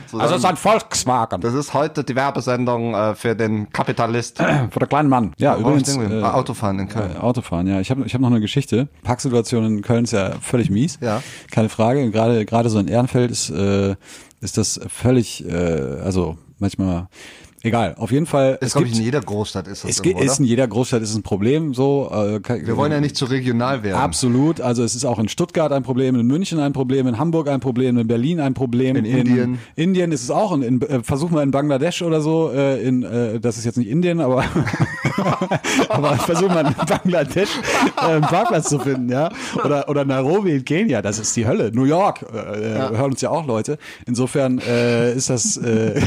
[SPEAKER 2] So,
[SPEAKER 4] also es ist ein Volkswagen.
[SPEAKER 2] das ist heute die Werbesendung äh, für den Kapitalist.
[SPEAKER 4] Für den kleinen Mann. Ja, übrigens. äh,
[SPEAKER 2] Ah, Autofahren in Köln.
[SPEAKER 4] Äh, Autofahren, ja. Ich habe ich hab noch eine Geschichte. Parksituation in Köln ist ja völlig mies.
[SPEAKER 2] Ja.
[SPEAKER 4] Keine Frage. Gerade gerade so in Ehrenfeld ist, äh, ist das völlig, äh, also manchmal egal. Auf jeden Fall.
[SPEAKER 2] Das
[SPEAKER 4] es gibt,
[SPEAKER 2] in jeder Großstadt ist das
[SPEAKER 4] es
[SPEAKER 2] irgendwo,
[SPEAKER 4] ge- ist in jeder Großstadt ist ein Problem. So. Äh, kann-
[SPEAKER 2] Wir wollen ja nicht zu regional werden.
[SPEAKER 4] Absolut. Also es ist auch in Stuttgart ein Problem, in München ein Problem, in Hamburg ein Problem, in Berlin ein Problem.
[SPEAKER 2] In Indien.
[SPEAKER 4] Indien ist es auch. Und in, äh, versuch mal in Bangladesch oder so. Äh, in, äh, das ist jetzt nicht Indien, aber, aber versuch mal in Bangladesch äh, einen Parkplatz zu finden, ja. Oder, oder Nairobi in Kenia. Das ist die Hölle. New York äh, äh, hören uns ja auch Leute. Insofern äh, ist das äh,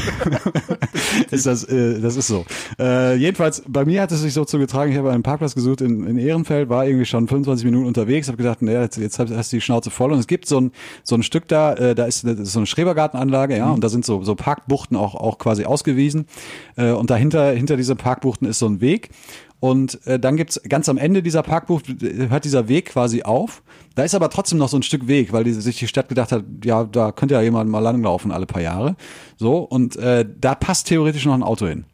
[SPEAKER 4] ist das äh, das ist so. Äh, jedenfalls bei mir hat es sich so zugetragen. Ich habe einen Parkplatz gesucht in, in Ehrenfeld, war irgendwie schon 25 Minuten unterwegs, habe gedacht, naja, jetzt, jetzt hast du die Schnauze voll. Und es gibt so ein so ein Stück da, äh, da ist, ist so eine Schrebergartenanlage, ja, und da sind so so Parkbuchten auch auch quasi ausgewiesen. Äh, und dahinter hinter diese Parkbuchten ist so ein Weg. Und äh, dann gibt's ganz am Ende dieser Parkbucht äh, hört dieser Weg quasi auf. Da ist aber trotzdem noch so ein Stück Weg, weil die, sich die Stadt gedacht hat, ja, da könnte ja jemand mal langlaufen alle paar Jahre. So, und äh, da passt theoretisch noch ein Auto hin.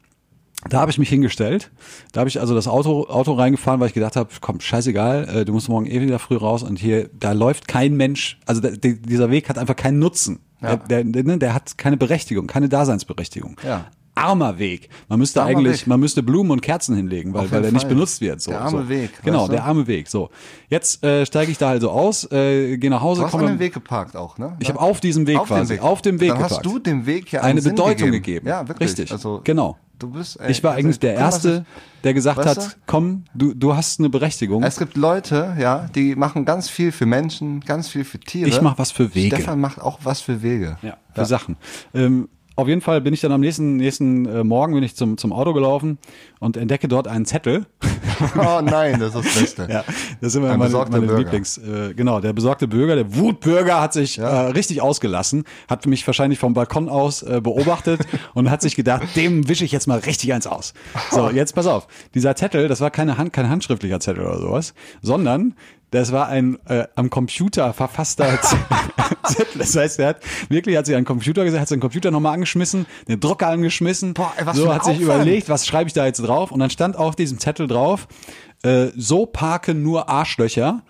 [SPEAKER 4] Da habe ich mich hingestellt. Da habe ich also das Auto, Auto reingefahren, weil ich gedacht habe, komm, scheißegal, äh, du musst morgen eh wieder früh raus und hier, da läuft kein Mensch, also der, dieser Weg hat einfach keinen Nutzen.
[SPEAKER 2] Ja.
[SPEAKER 4] Der, der, der, der hat keine Berechtigung, keine Daseinsberechtigung.
[SPEAKER 2] Ja.
[SPEAKER 4] Armer Weg. Man müsste
[SPEAKER 2] Armer
[SPEAKER 4] eigentlich,
[SPEAKER 2] Weg.
[SPEAKER 4] man müsste Blumen und Kerzen hinlegen, weil, weil der nicht benutzt wird. So,
[SPEAKER 2] Der arme
[SPEAKER 4] so.
[SPEAKER 2] Weg,
[SPEAKER 4] Genau,
[SPEAKER 2] weißt du?
[SPEAKER 4] der arme Weg. So. Jetzt äh, steige ich da also aus, äh, gehe nach Hause,
[SPEAKER 2] Du hast an
[SPEAKER 4] komme.
[SPEAKER 2] dem Weg geparkt auch, ne?
[SPEAKER 4] Ich habe auf diesem Weg
[SPEAKER 2] Auf dem
[SPEAKER 4] quasi,
[SPEAKER 2] Weg.
[SPEAKER 4] auf dem Weg
[SPEAKER 2] Dann
[SPEAKER 4] geparkt.
[SPEAKER 2] hast du dem Weg ja
[SPEAKER 4] eine
[SPEAKER 2] Sinn
[SPEAKER 4] Bedeutung
[SPEAKER 2] gegeben.
[SPEAKER 4] gegeben.
[SPEAKER 2] Ja, wirklich.
[SPEAKER 4] Richtig.
[SPEAKER 2] Also,
[SPEAKER 4] genau.
[SPEAKER 2] Du bist, ey,
[SPEAKER 4] Ich war
[SPEAKER 2] also,
[SPEAKER 4] eigentlich der Erste, der gesagt
[SPEAKER 2] Weißt
[SPEAKER 4] hat,
[SPEAKER 2] du?
[SPEAKER 4] komm, du, du hast eine Berechtigung.
[SPEAKER 2] Es gibt Leute, ja, die machen ganz viel für Menschen, ganz viel für Tiere.
[SPEAKER 4] Ich mach was für Wege.
[SPEAKER 2] Stefan macht auch was für Wege.
[SPEAKER 4] Ja, für Sachen. Ähm, auf jeden Fall bin ich dann am nächsten, nächsten äh, Morgen bin ich zum, zum Auto gelaufen und entdecke dort einen Zettel.
[SPEAKER 2] Oh nein, das ist das Beste.
[SPEAKER 4] Ja, das sind immer
[SPEAKER 2] Ein
[SPEAKER 4] meine, meine
[SPEAKER 2] Bürger.
[SPEAKER 4] Lieblings. Äh, genau, der besorgte Bürger, der Wutbürger hat sich äh, richtig ausgelassen, hat mich wahrscheinlich vom Balkon aus äh, beobachtet und hat sich gedacht, dem wische ich jetzt mal richtig eins aus. So, jetzt pass auf. Dieser Zettel, das war keine Hand, kein handschriftlicher Zettel oder sowas, sondern das war ein äh, am Computer verfasster Zettel. Das heißt, er hat wirklich, hat sich an den Computer gesagt, hat seinen Computer nochmal angeschmissen, den Drucker angeschmissen,
[SPEAKER 2] Boah, ey, was
[SPEAKER 4] so hat sich
[SPEAKER 2] Aufwand.
[SPEAKER 4] überlegt, was schreibe ich da jetzt drauf? Und dann stand auf diesem Zettel drauf, äh, so parken nur Arschlöcher.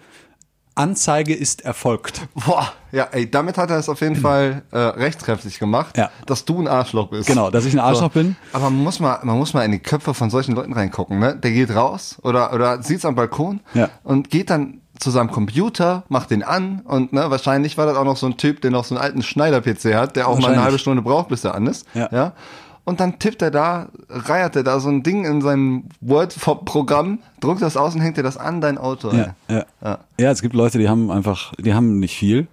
[SPEAKER 4] Anzeige ist erfolgt.
[SPEAKER 2] Boah, ja, ey, damit hat er es auf jeden Fall äh, rechtskräftig gemacht,
[SPEAKER 4] Ja.
[SPEAKER 2] dass du ein Arschloch bist.
[SPEAKER 4] Genau, dass ich ein Arschloch bin.
[SPEAKER 2] Aber man muss mal, man muss mal in die Köpfe von solchen Leuten reingucken, ne? Der geht raus oder oder sieht's am Balkon
[SPEAKER 4] Ja.
[SPEAKER 2] und geht dann zu seinem Computer, macht den an und ne, wahrscheinlich war das auch noch so ein Typ, der noch so einen alten Schneider-PC hat, der auch mal eine halbe Stunde braucht, bis er an ist.
[SPEAKER 4] Ja.
[SPEAKER 2] ja. Und dann tippt er da, reiert er da so ein Ding in sein Word-Programm, druckt das aus und hängt dir das an dein Auto.
[SPEAKER 4] Ja, ja.
[SPEAKER 2] Ja.
[SPEAKER 4] ja, es gibt Leute, die haben einfach, die haben nicht viel.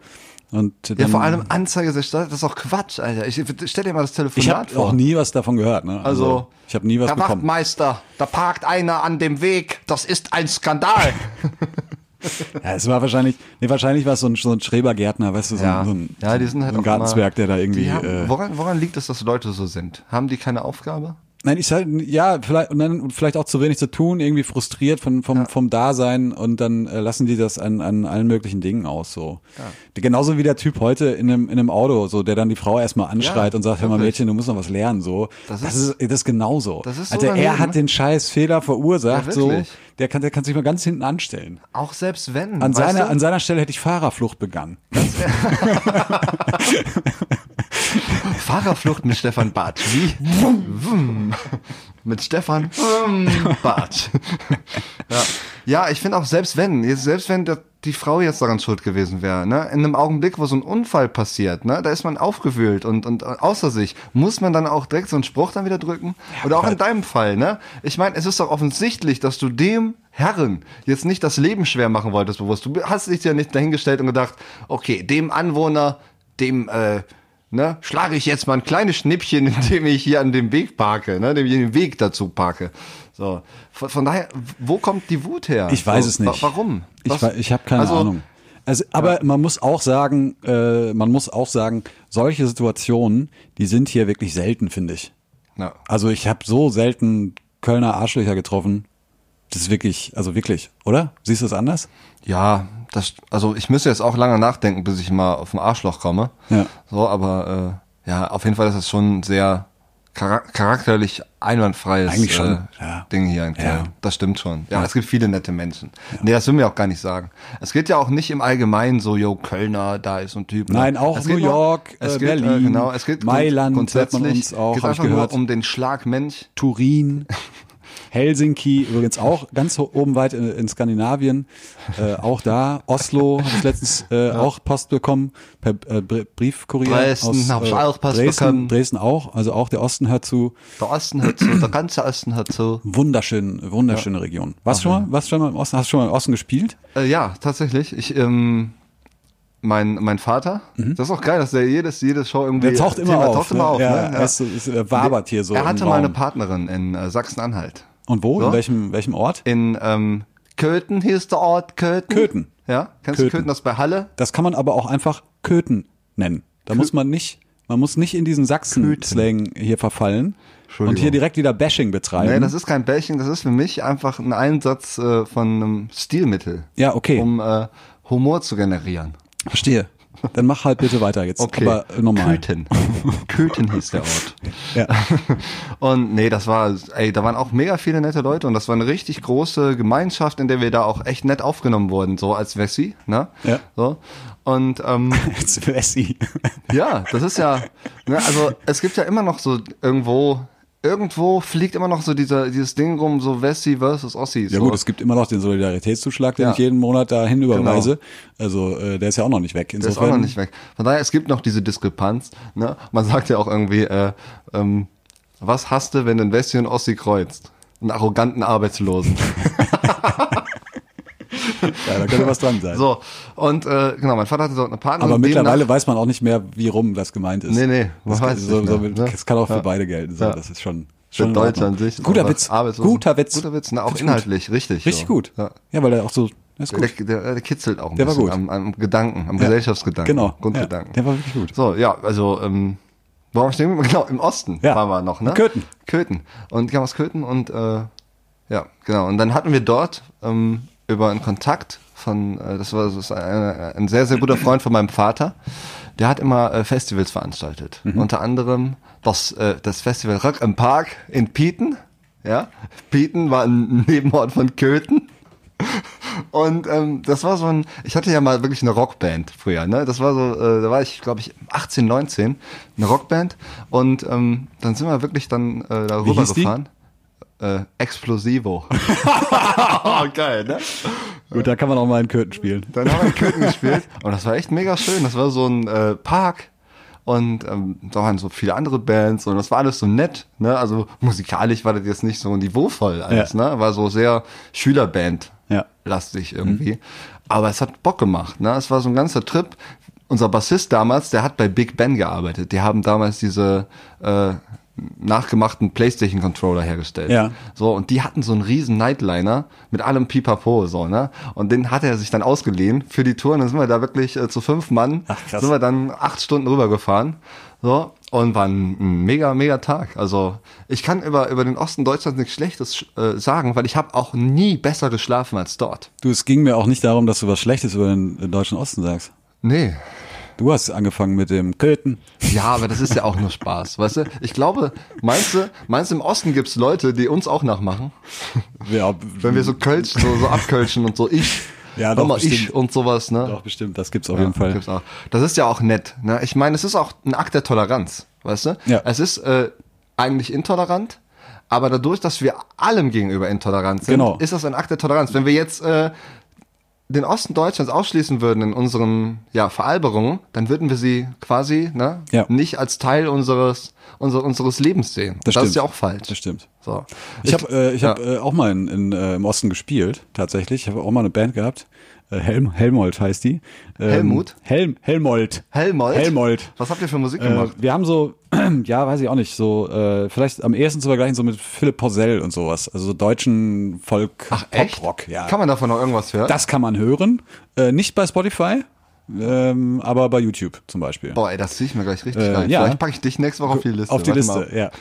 [SPEAKER 4] Und
[SPEAKER 2] Ja, vor allem Anzeige des das ist auch Quatsch, Alter. Ich stell dir mal das
[SPEAKER 4] ich
[SPEAKER 2] Telefonat
[SPEAKER 4] habe
[SPEAKER 2] vor.
[SPEAKER 4] auch nie was davon gehört. Ne?
[SPEAKER 2] Also,
[SPEAKER 4] ich habe nie was
[SPEAKER 2] Herr
[SPEAKER 4] bekommen.
[SPEAKER 2] Wachtmeister, da parkt einer an dem Weg. Das ist ein Skandal.
[SPEAKER 4] Ja, es war wahrscheinlich, nee, wahrscheinlich war es so ein, so ein Schrebergärtner, weißt du, so,
[SPEAKER 2] ja.
[SPEAKER 4] ein, so ein,
[SPEAKER 2] ja, die sind halt
[SPEAKER 4] so ein Gartenzwerg, der da irgendwie.
[SPEAKER 2] Haben,
[SPEAKER 4] äh,
[SPEAKER 2] woran, woran liegt es, dass Leute so sind? Haben die keine Aufgabe?
[SPEAKER 4] Nein, ich sag, ja, vielleicht, und dann vielleicht auch zu wenig zu tun, irgendwie frustriert von, vom, vom Dasein und dann äh, lassen die das an, an allen möglichen Dingen aus, so. Genauso wie der Typ heute in einem, in einem Auto, so, der dann die Frau erstmal anschreit
[SPEAKER 2] Ja,
[SPEAKER 4] und sagt, hör mal. Mädchen, du musst noch was lernen, so.
[SPEAKER 2] Das
[SPEAKER 4] Das,
[SPEAKER 2] ist-
[SPEAKER 4] ist, das ist genauso.
[SPEAKER 2] das ist so daneben,
[SPEAKER 4] er hat
[SPEAKER 2] ne?
[SPEAKER 4] den scheiß Fehler verursacht,
[SPEAKER 2] Ja,
[SPEAKER 4] so. Der kann, der kann sich mal ganz hinten anstellen.
[SPEAKER 2] Auch selbst wenn.
[SPEAKER 4] An seiner,
[SPEAKER 2] du?
[SPEAKER 4] an seiner Stelle hätte ich Fahrerflucht begangen.
[SPEAKER 2] Fahrerflucht mit Stefan Bartsch. Wie? Mit Stefan Bartsch. Ja, ja ich finde auch, selbst wenn, jetzt- selbst wenn der, die Frau jetzt daran schuld gewesen wäre, ne, in einem Augenblick, wo so ein Unfall passiert, ne, da ist man aufgewühlt und, und außer sich, muss man dann auch direkt so einen Spruch dann wieder drücken? Oder auch in deinem Fall, ne? Ich meine, es ist doch offensichtlich, dass du dem Herren jetzt nicht das Leben schwer machen wolltest, bewusst. Du hast dich ja nicht dahingestellt und gedacht, okay, dem Anwohner, dem, äh, ne, schlage ich jetzt mal ein kleines Schnippchen, indem ich hier an dem Weg parke, ne, indem ich den Weg dazu parke. So. Von, von daher, wo kommt die Wut her?
[SPEAKER 4] Ich weiß
[SPEAKER 2] so,
[SPEAKER 4] es nicht.
[SPEAKER 2] wa- Warum?
[SPEAKER 4] Ich,
[SPEAKER 2] Was-
[SPEAKER 4] wei- ich habe keine
[SPEAKER 2] also,
[SPEAKER 4] Ahnung. Also, aber man muss auch sagen, äh, man muss auch sagen, solche Situationen, die sind hier wirklich selten, finde ich.
[SPEAKER 2] Ja.
[SPEAKER 4] Also ich habe so selten Kölner Arschlöcher getroffen. Das ist wirklich, also wirklich, oder? Siehst du es anders?
[SPEAKER 2] Ja, das, also ich müsste jetzt auch lange nachdenken, bis ich mal auf ein Arschloch komme.
[SPEAKER 4] Ja.
[SPEAKER 2] So, aber äh, ja, auf jeden Fall ist es schon sehr chara- charakterlich einwandfreies
[SPEAKER 4] Eigentlich schon,
[SPEAKER 2] äh,
[SPEAKER 4] ja.
[SPEAKER 2] Ding hier in Köln.
[SPEAKER 4] Ja.
[SPEAKER 2] Das stimmt schon. Ja, es gibt viele nette Menschen. Nee, das will mir auch gar nicht sagen. Es geht ja auch nicht im Allgemeinen so, yo, Kölner, da ist so ein Typ. ne?
[SPEAKER 4] Nein, auch
[SPEAKER 2] es
[SPEAKER 4] New
[SPEAKER 2] geht nur-
[SPEAKER 4] York,
[SPEAKER 2] es
[SPEAKER 4] äh,
[SPEAKER 2] geht,
[SPEAKER 4] Berlin,
[SPEAKER 2] genau, es geht
[SPEAKER 4] Mailand
[SPEAKER 2] grundsätzlich
[SPEAKER 4] uns auch, ich
[SPEAKER 2] einfach
[SPEAKER 4] gehört.
[SPEAKER 2] nur um den Schlag Mensch.
[SPEAKER 4] Turin, Helsinki, übrigens auch ganz oben weit in, in Skandinavien, äh, auch da. Oslo habe ich letztens äh, auch Post bekommen, per äh, Br- Briefkurier.
[SPEAKER 2] Dresden
[SPEAKER 4] aus,
[SPEAKER 2] hab ich auch Post
[SPEAKER 4] Dresden,
[SPEAKER 2] bekommen.
[SPEAKER 4] Dresden auch, also auch der Osten hört zu.
[SPEAKER 2] Der Osten hört zu, der ganze Osten hört zu.
[SPEAKER 4] Wunderschön, wunderschöne Region. Warst du schon mal, warst schon mal im Osten? Hast du schon mal im Osten gespielt?
[SPEAKER 2] Äh, ja, tatsächlich. Ich, ähm, mein, mein Vater, das ist auch geil, dass der jedes, jedes Show irgendwie.
[SPEAKER 4] Mhm. Der taucht immer
[SPEAKER 2] Thema
[SPEAKER 4] auf.
[SPEAKER 2] Taucht immer
[SPEAKER 4] ne?
[SPEAKER 2] auf,
[SPEAKER 4] ja,
[SPEAKER 2] ne?
[SPEAKER 4] Er, ist, er wabert hier so.
[SPEAKER 2] er hatte mal eine. Partnerin in äh, Sachsen-Anhalt.
[SPEAKER 4] Und wo?
[SPEAKER 2] So?
[SPEAKER 4] In welchem, welchem Ort?
[SPEAKER 2] In ähm, Köthen hieß der Ort Köthen.
[SPEAKER 4] Köthen.
[SPEAKER 2] Ja, kennst du
[SPEAKER 4] Köthen.
[SPEAKER 2] Köthen, das bei Halle?
[SPEAKER 4] Das kann man aber auch einfach Köthen nennen. Da muss man nicht, man muss nicht in diesen Sachsen-Slang hier verfallen und hier direkt wieder Bashing betreiben.
[SPEAKER 2] Nee, das ist kein Bällchen, das ist für mich einfach ein Einsatz äh, von einem Stilmittel,
[SPEAKER 4] ja, okay.
[SPEAKER 2] um äh, Humor zu generieren.
[SPEAKER 4] Verstehe. Dann mach halt bitte weiter jetzt.
[SPEAKER 2] Okay.
[SPEAKER 4] Aber normal.
[SPEAKER 2] Köthen. Köthen hieß der Ort.
[SPEAKER 4] Ja.
[SPEAKER 2] Und nee, das war, ey, da waren auch mega viele nette Leute und das war eine richtig große Gemeinschaft, in der wir da auch echt nett aufgenommen wurden, so als Wessi, ne?
[SPEAKER 4] Ja.
[SPEAKER 2] So. Und ähm,
[SPEAKER 4] Jetzt Wessi.
[SPEAKER 2] ja, das ist ja, ne, also es gibt ja immer noch so irgendwo, irgendwo fliegt immer noch so dieser, dieses Ding rum, so Wessi versus Ossi.
[SPEAKER 4] Ja
[SPEAKER 2] so.
[SPEAKER 4] gut, es gibt immer noch den Solidaritätszuschlag, den
[SPEAKER 2] Ja.
[SPEAKER 4] ich jeden Monat dahin überweise. Also äh, der ist ja auch noch nicht weg.
[SPEAKER 2] Der ist
[SPEAKER 4] Insofern,
[SPEAKER 2] auch noch nicht weg. Von daher, es gibt noch diese Diskrepanz. Ne? Man sagt ja auch irgendwie, äh, ähm, was hast du, wenn du ein Wessi und Ossi kreuzt? Einen arroganten Arbeitslosen.
[SPEAKER 4] Ja, da könnte was dran sein.
[SPEAKER 2] So, und äh, genau, mein Vater hatte so eine Partnerin.
[SPEAKER 4] Aber mittlerweile weiß man auch nicht mehr, wie rum das gemeint ist.
[SPEAKER 2] Nee, nee, man
[SPEAKER 4] das,
[SPEAKER 2] weiß
[SPEAKER 4] so,
[SPEAKER 2] nicht
[SPEAKER 4] so,
[SPEAKER 2] mehr, ne?
[SPEAKER 4] das kann auch für
[SPEAKER 2] Ja.
[SPEAKER 4] beide gelten. So,
[SPEAKER 2] Ja.
[SPEAKER 4] Das ist schon, schon
[SPEAKER 2] Deutschland
[SPEAKER 4] Ordnung.
[SPEAKER 2] sich.
[SPEAKER 4] Guter Witz. Guter Witz.
[SPEAKER 2] Guter Witz, ne? auch
[SPEAKER 4] Find ich gut.
[SPEAKER 2] inhaltlich, richtig.
[SPEAKER 4] Richtig
[SPEAKER 2] so.
[SPEAKER 4] gut.
[SPEAKER 2] Ja.
[SPEAKER 4] Ja. weil der auch so, der ist gut.
[SPEAKER 2] Der, der, kitzelt auch ein
[SPEAKER 4] Der war
[SPEAKER 2] bisschen
[SPEAKER 4] gut.
[SPEAKER 2] Am, am Gedanken, am
[SPEAKER 4] Ja.
[SPEAKER 2] Gesellschaftsgedanken,
[SPEAKER 4] Genau.
[SPEAKER 2] Grundgedanken.
[SPEAKER 4] Ja, der war wirklich gut.
[SPEAKER 2] So, ja, also, ähm, warum stehen wir? Genau, im Osten
[SPEAKER 4] Ja.
[SPEAKER 2] waren wir noch, ne?
[SPEAKER 4] Köthen.
[SPEAKER 2] Köthen. Und kam aus Köthen und, äh, ja, genau. Und dann hatten wir dort, ähm, über einen Kontakt von, äh, das war das ist ein, ein sehr, sehr guter Freund von meinem Vater, der hat immer äh, Festivals veranstaltet.
[SPEAKER 4] Mhm.
[SPEAKER 2] Unter anderem das, äh, das Festival Rock im Park in Pieten. Ja, Pieten war ein Nebenort von Köthen. Und ähm, das war so ein, ich hatte ja mal wirklich eine Rockband früher, ne? Das war so, äh, da war ich, glaube ich, 18, 19, eine Rockband. Und ähm, dann sind wir wirklich dann äh, da
[SPEAKER 4] Wie
[SPEAKER 2] rüber
[SPEAKER 4] hieß die?
[SPEAKER 2] gefahren. Äh, Explosivo. oh, geil, ne?
[SPEAKER 4] Gut, da kann man auch mal in Köthen spielen.
[SPEAKER 2] Dann haben wir in Köthen gespielt und das war echt mega schön. Das war so ein äh, Park und ähm, da waren so viele andere Bands und das war alles so nett. Ne? Also musikalisch war das jetzt nicht so niveauvoll alles,
[SPEAKER 4] Ja.
[SPEAKER 2] ne? War so sehr Schülerband
[SPEAKER 4] Ja.
[SPEAKER 2] lastig irgendwie. Aber es hat Bock gemacht. Ne? Es war so ein ganzer Trip. Unser Bassist damals, der hat bei Big Ben gearbeitet. Die haben damals diese äh, nachgemachten PlayStation-Controller hergestellt.
[SPEAKER 4] Ja.
[SPEAKER 2] So, und die hatten so einen riesen Nightliner mit allem Pipapo, so, ne? Und den hat er sich dann ausgeliehen für die Tour. Und dann sind wir da wirklich äh, zu fünf Mann,
[SPEAKER 4] Ach, krass.
[SPEAKER 2] sind wir dann acht Stunden rübergefahren. So, und war ein, ein mega, mega Tag. Also, ich kann über, über den Osten Deutschlands nichts Schlechtes äh, sagen, weil ich habe auch nie besser geschlafen als dort.
[SPEAKER 4] Du, es ging mir auch nicht darum, dass du was Schlechtes über den, den deutschen Osten sagst.
[SPEAKER 2] Nee.
[SPEAKER 4] Du hast angefangen mit dem Köthen.
[SPEAKER 2] Ja, aber das ist ja auch nur Spaß, weißt du? Ich glaube, meinst du, meinst du im Osten gibt's Leute, die uns auch nachmachen?
[SPEAKER 4] Ja,
[SPEAKER 2] Wenn wir so Kölsch, so, so abkölschen und so ich.
[SPEAKER 4] Ja, doch,
[SPEAKER 2] mal,
[SPEAKER 4] bestimmt.
[SPEAKER 2] ich und sowas, ne?
[SPEAKER 4] Doch, bestimmt, das gibt's auf
[SPEAKER 2] Ja,
[SPEAKER 4] jeden Fall.
[SPEAKER 2] auch. Das ist ja auch nett. Ne? Ich meine, es ist auch ein Akt der Toleranz, weißt du?
[SPEAKER 4] Ja.
[SPEAKER 2] Es ist äh, eigentlich intolerant, aber dadurch, dass wir allem gegenüber intolerant sind,
[SPEAKER 4] Genau.
[SPEAKER 2] ist das ein Akt der Toleranz. Wenn wir jetzt äh, den Osten Deutschlands ausschließen würden in unseren ja, Veralberungen, dann würden wir sie quasi ne,
[SPEAKER 4] Ja.
[SPEAKER 2] nicht als Teil unseres, unser, unseres Lebens sehen.
[SPEAKER 4] Das
[SPEAKER 2] das ist ja auch falsch.
[SPEAKER 4] Das stimmt.
[SPEAKER 2] So.
[SPEAKER 4] Ich habe äh, ich
[SPEAKER 2] ja.
[SPEAKER 4] hab, äh, auch mal in, in, äh, im Osten gespielt, tatsächlich. Ich habe auch mal eine Band gehabt. Äh, Helm, Helmold heißt die. Ähm,
[SPEAKER 2] Helmut?
[SPEAKER 4] Helm, Helmold.
[SPEAKER 2] Helmold?
[SPEAKER 4] Helmold.
[SPEAKER 2] Was habt ihr für Musik
[SPEAKER 4] Äh,
[SPEAKER 2] gemacht?
[SPEAKER 4] wir haben so, ja, weiß ich auch nicht, so, äh, vielleicht am ehesten zu vergleichen so mit Philipp Porzell und sowas. Also so deutschen Folk, Pop-Rock. Ja.
[SPEAKER 2] Kann man davon noch irgendwas hören?
[SPEAKER 4] das kann man hören. Äh, nicht bei Spotify, ähm, aber bei YouTube zum Beispiel.
[SPEAKER 2] Boah, ey, das zieh ich mir gleich richtig
[SPEAKER 4] Äh,
[SPEAKER 2] rein.
[SPEAKER 4] ja.
[SPEAKER 2] Vielleicht packe ich dich nächste Woche auf die Liste.
[SPEAKER 4] Auf die
[SPEAKER 2] Warte
[SPEAKER 4] Liste,
[SPEAKER 2] mal.
[SPEAKER 4] ja.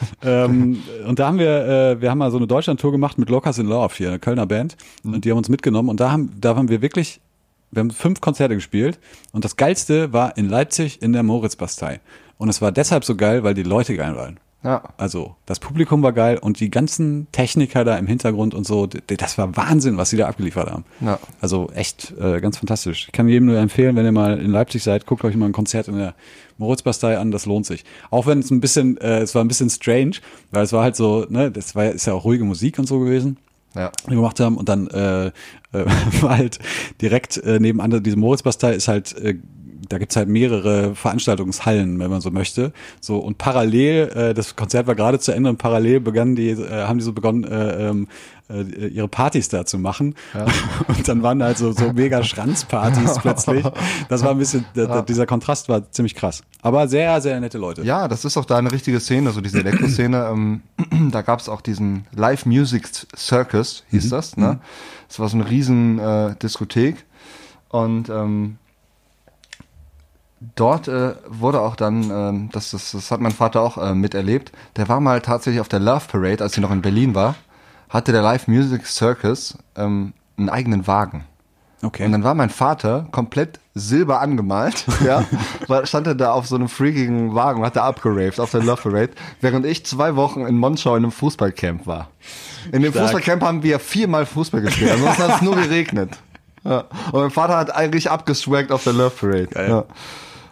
[SPEAKER 4] ähm, und da haben wir, äh, wir haben mal so eine Deutschland-Tour gemacht mit Locals in Love hier, eine Kölner Band.
[SPEAKER 2] Mhm.
[SPEAKER 4] Und die haben uns mitgenommen und da haben, da haben wir wirklich, wir haben fünf Konzerte gespielt und das geilste war in Leipzig in der Moritzbastei. Und es war deshalb so geil, weil die Leute geil waren.
[SPEAKER 2] Ja.
[SPEAKER 4] Also das Publikum war geil und die ganzen Techniker da im Hintergrund und so, das war Wahnsinn, was sie da abgeliefert haben.
[SPEAKER 2] Ja.
[SPEAKER 4] Also echt äh, ganz fantastisch. Ich kann jedem nur empfehlen, wenn ihr mal in Leipzig seid, guckt euch mal ein Konzert in der Moritzbastei an, das lohnt sich. Auch wenn es ein bisschen, äh, es war ein bisschen strange, weil es war halt so, ne, das war ist ja auch ruhige Musik und so gewesen
[SPEAKER 2] Ja.
[SPEAKER 4] die gemacht haben und dann äh, äh, war halt direkt äh, nebenan diese Moritzbastei ist halt äh, da gibt's halt mehrere Veranstaltungshallen, wenn man so möchte. So und parallel, äh, das Konzert war gerade zu Ende und parallel begannen die, äh, haben die so begonnen, äh, ähm, äh, ihre Partys da zu machen. Und dann waren halt so, so mega Schranzpartys plötzlich. Das war ein bisschen, der, dieser Kontrast war ziemlich krass. Aber sehr, sehr nette Leute.
[SPEAKER 2] Ja, das ist auch da eine richtige Szene, so diese Elektro-Szene. ähm, da gab's auch diesen Live Music Circus, hieß das. Ne? Das war so eine riesen äh, Diskothek. Und ähm, dort äh, wurde auch dann, ähm, das, das, das hat mein Vater auch äh, miterlebt, der war mal tatsächlich auf der Love Parade, als sie noch in Berlin war, hatte der Live Music Circus ähm, einen eigenen Wagen.
[SPEAKER 4] Okay.
[SPEAKER 2] Und dann war mein Vater komplett silber angemalt, ja, stand er da auf so einem freakigen Wagen, und hat er abgeraved auf der Love Parade, während ich zwei Wochen in Monschau in einem Fußballcamp war. In dem
[SPEAKER 4] Stark.
[SPEAKER 2] Fußballcamp haben wir viermal Fußball gespielt, ansonsten hat es nur geregnet. Ja. Und mein Vater hat eigentlich abgeswaggt auf der Love Parade. Ja.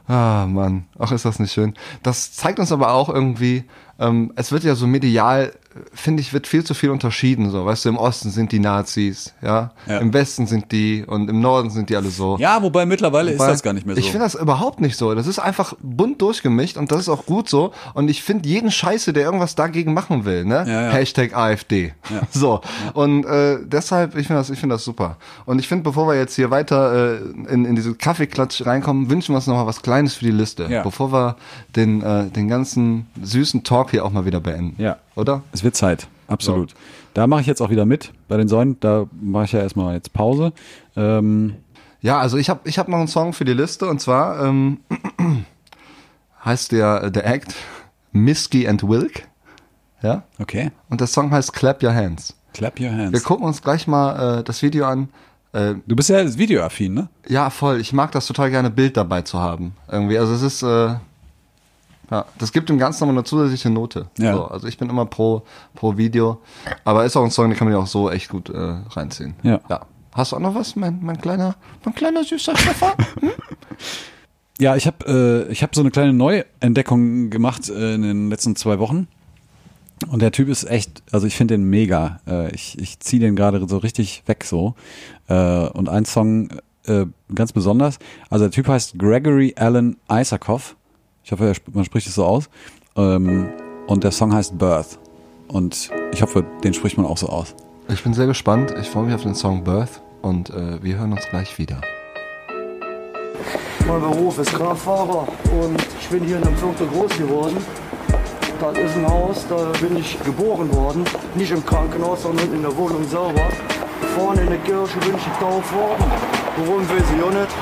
[SPEAKER 2] Ah, Mann. Ach, ist das nicht schön. Das zeigt uns aber auch irgendwie, ähm, es wird ja so medial, finde ich, wird viel zu viel unterschieden. So, weißt du, im Osten sind die Nazis, ja,
[SPEAKER 4] Ja.
[SPEAKER 2] im Westen sind die und im Norden sind die alle so.
[SPEAKER 4] Ja, wobei mittlerweile
[SPEAKER 2] Weil
[SPEAKER 4] ist das gar nicht mehr so.
[SPEAKER 2] Ich finde das überhaupt nicht so. Das ist einfach bunt durchgemischt und das ist auch gut so. Und ich finde jeden Scheiße, der irgendwas dagegen machen will, ne?
[SPEAKER 4] Ja, ja.
[SPEAKER 2] Hashtag AfD. So. Und äh, deshalb, ich finde das, ich finde das super. Und ich finde, bevor wir jetzt hier weiter äh, in, in diese Kaffeeklatsch reinkommen, wünschen wir uns noch mal was Kleines für die Liste. Bevor wir den, äh, den ganzen süßen Talk hier auch mal wieder beenden.
[SPEAKER 4] Ja.
[SPEAKER 2] Oder?
[SPEAKER 4] Es wird Zeit, absolut. Da mache ich jetzt auch wieder mit bei den Säulen. Da mache ich ja erstmal jetzt Pause. Ähm,
[SPEAKER 2] Ja, also ich habe ich hab noch einen Song für die Liste und zwar ähm, heißt der, äh, der Act Misky and Wilk. Ja.
[SPEAKER 4] okay.
[SPEAKER 2] Und der Song heißt Clap Your Hands.
[SPEAKER 4] Clap your hands.
[SPEAKER 2] Wir gucken uns gleich mal äh, das Video an. Äh,
[SPEAKER 4] Du bist ja videoaffin, ne?
[SPEAKER 2] ja, voll. Ich mag das total gerne, Bild dabei zu haben. Irgendwie. Also es ist, äh, ja, das gibt dem Ganzen nochmal eine zusätzliche Note.
[SPEAKER 4] Ja.
[SPEAKER 2] So, also ich bin immer pro, pro Video. Aber ist auch ein Song, den kann man ja auch so echt gut äh, reinziehen.
[SPEAKER 4] Ja.
[SPEAKER 2] ja. Hast du auch noch was, mein, mein kleiner, mein kleiner süßer Stefan?
[SPEAKER 4] Ja, ich habe äh, ich hab so eine kleine Neuentdeckung gemacht äh, in den letzten zwei Wochen. Und der Typ ist echt, also ich finde den mega. Äh, ich ich ziehe den gerade so richtig weg so. Äh, und ein Song äh, ganz besonders. Also der Typ heißt Gregory Alan Isakov. Ich hoffe, er man spricht es so aus. Ähm, und der Song heißt Birth. Und ich hoffe, den spricht man auch so aus.
[SPEAKER 2] Ich bin sehr gespannt. Ich freue mich auf den Song Birth und äh, wir hören uns gleich wieder.
[SPEAKER 6] Mein Beruf ist Kraftfahrer und ich bin hier in einem Viertel groß geworden. Das ist ein Haus, da bin ich geboren worden. Nicht im Krankenhaus, sondern in der Wohnung selber. Vorne in der Kirche bin ich getauft worden. Warum weiß ich auch nicht.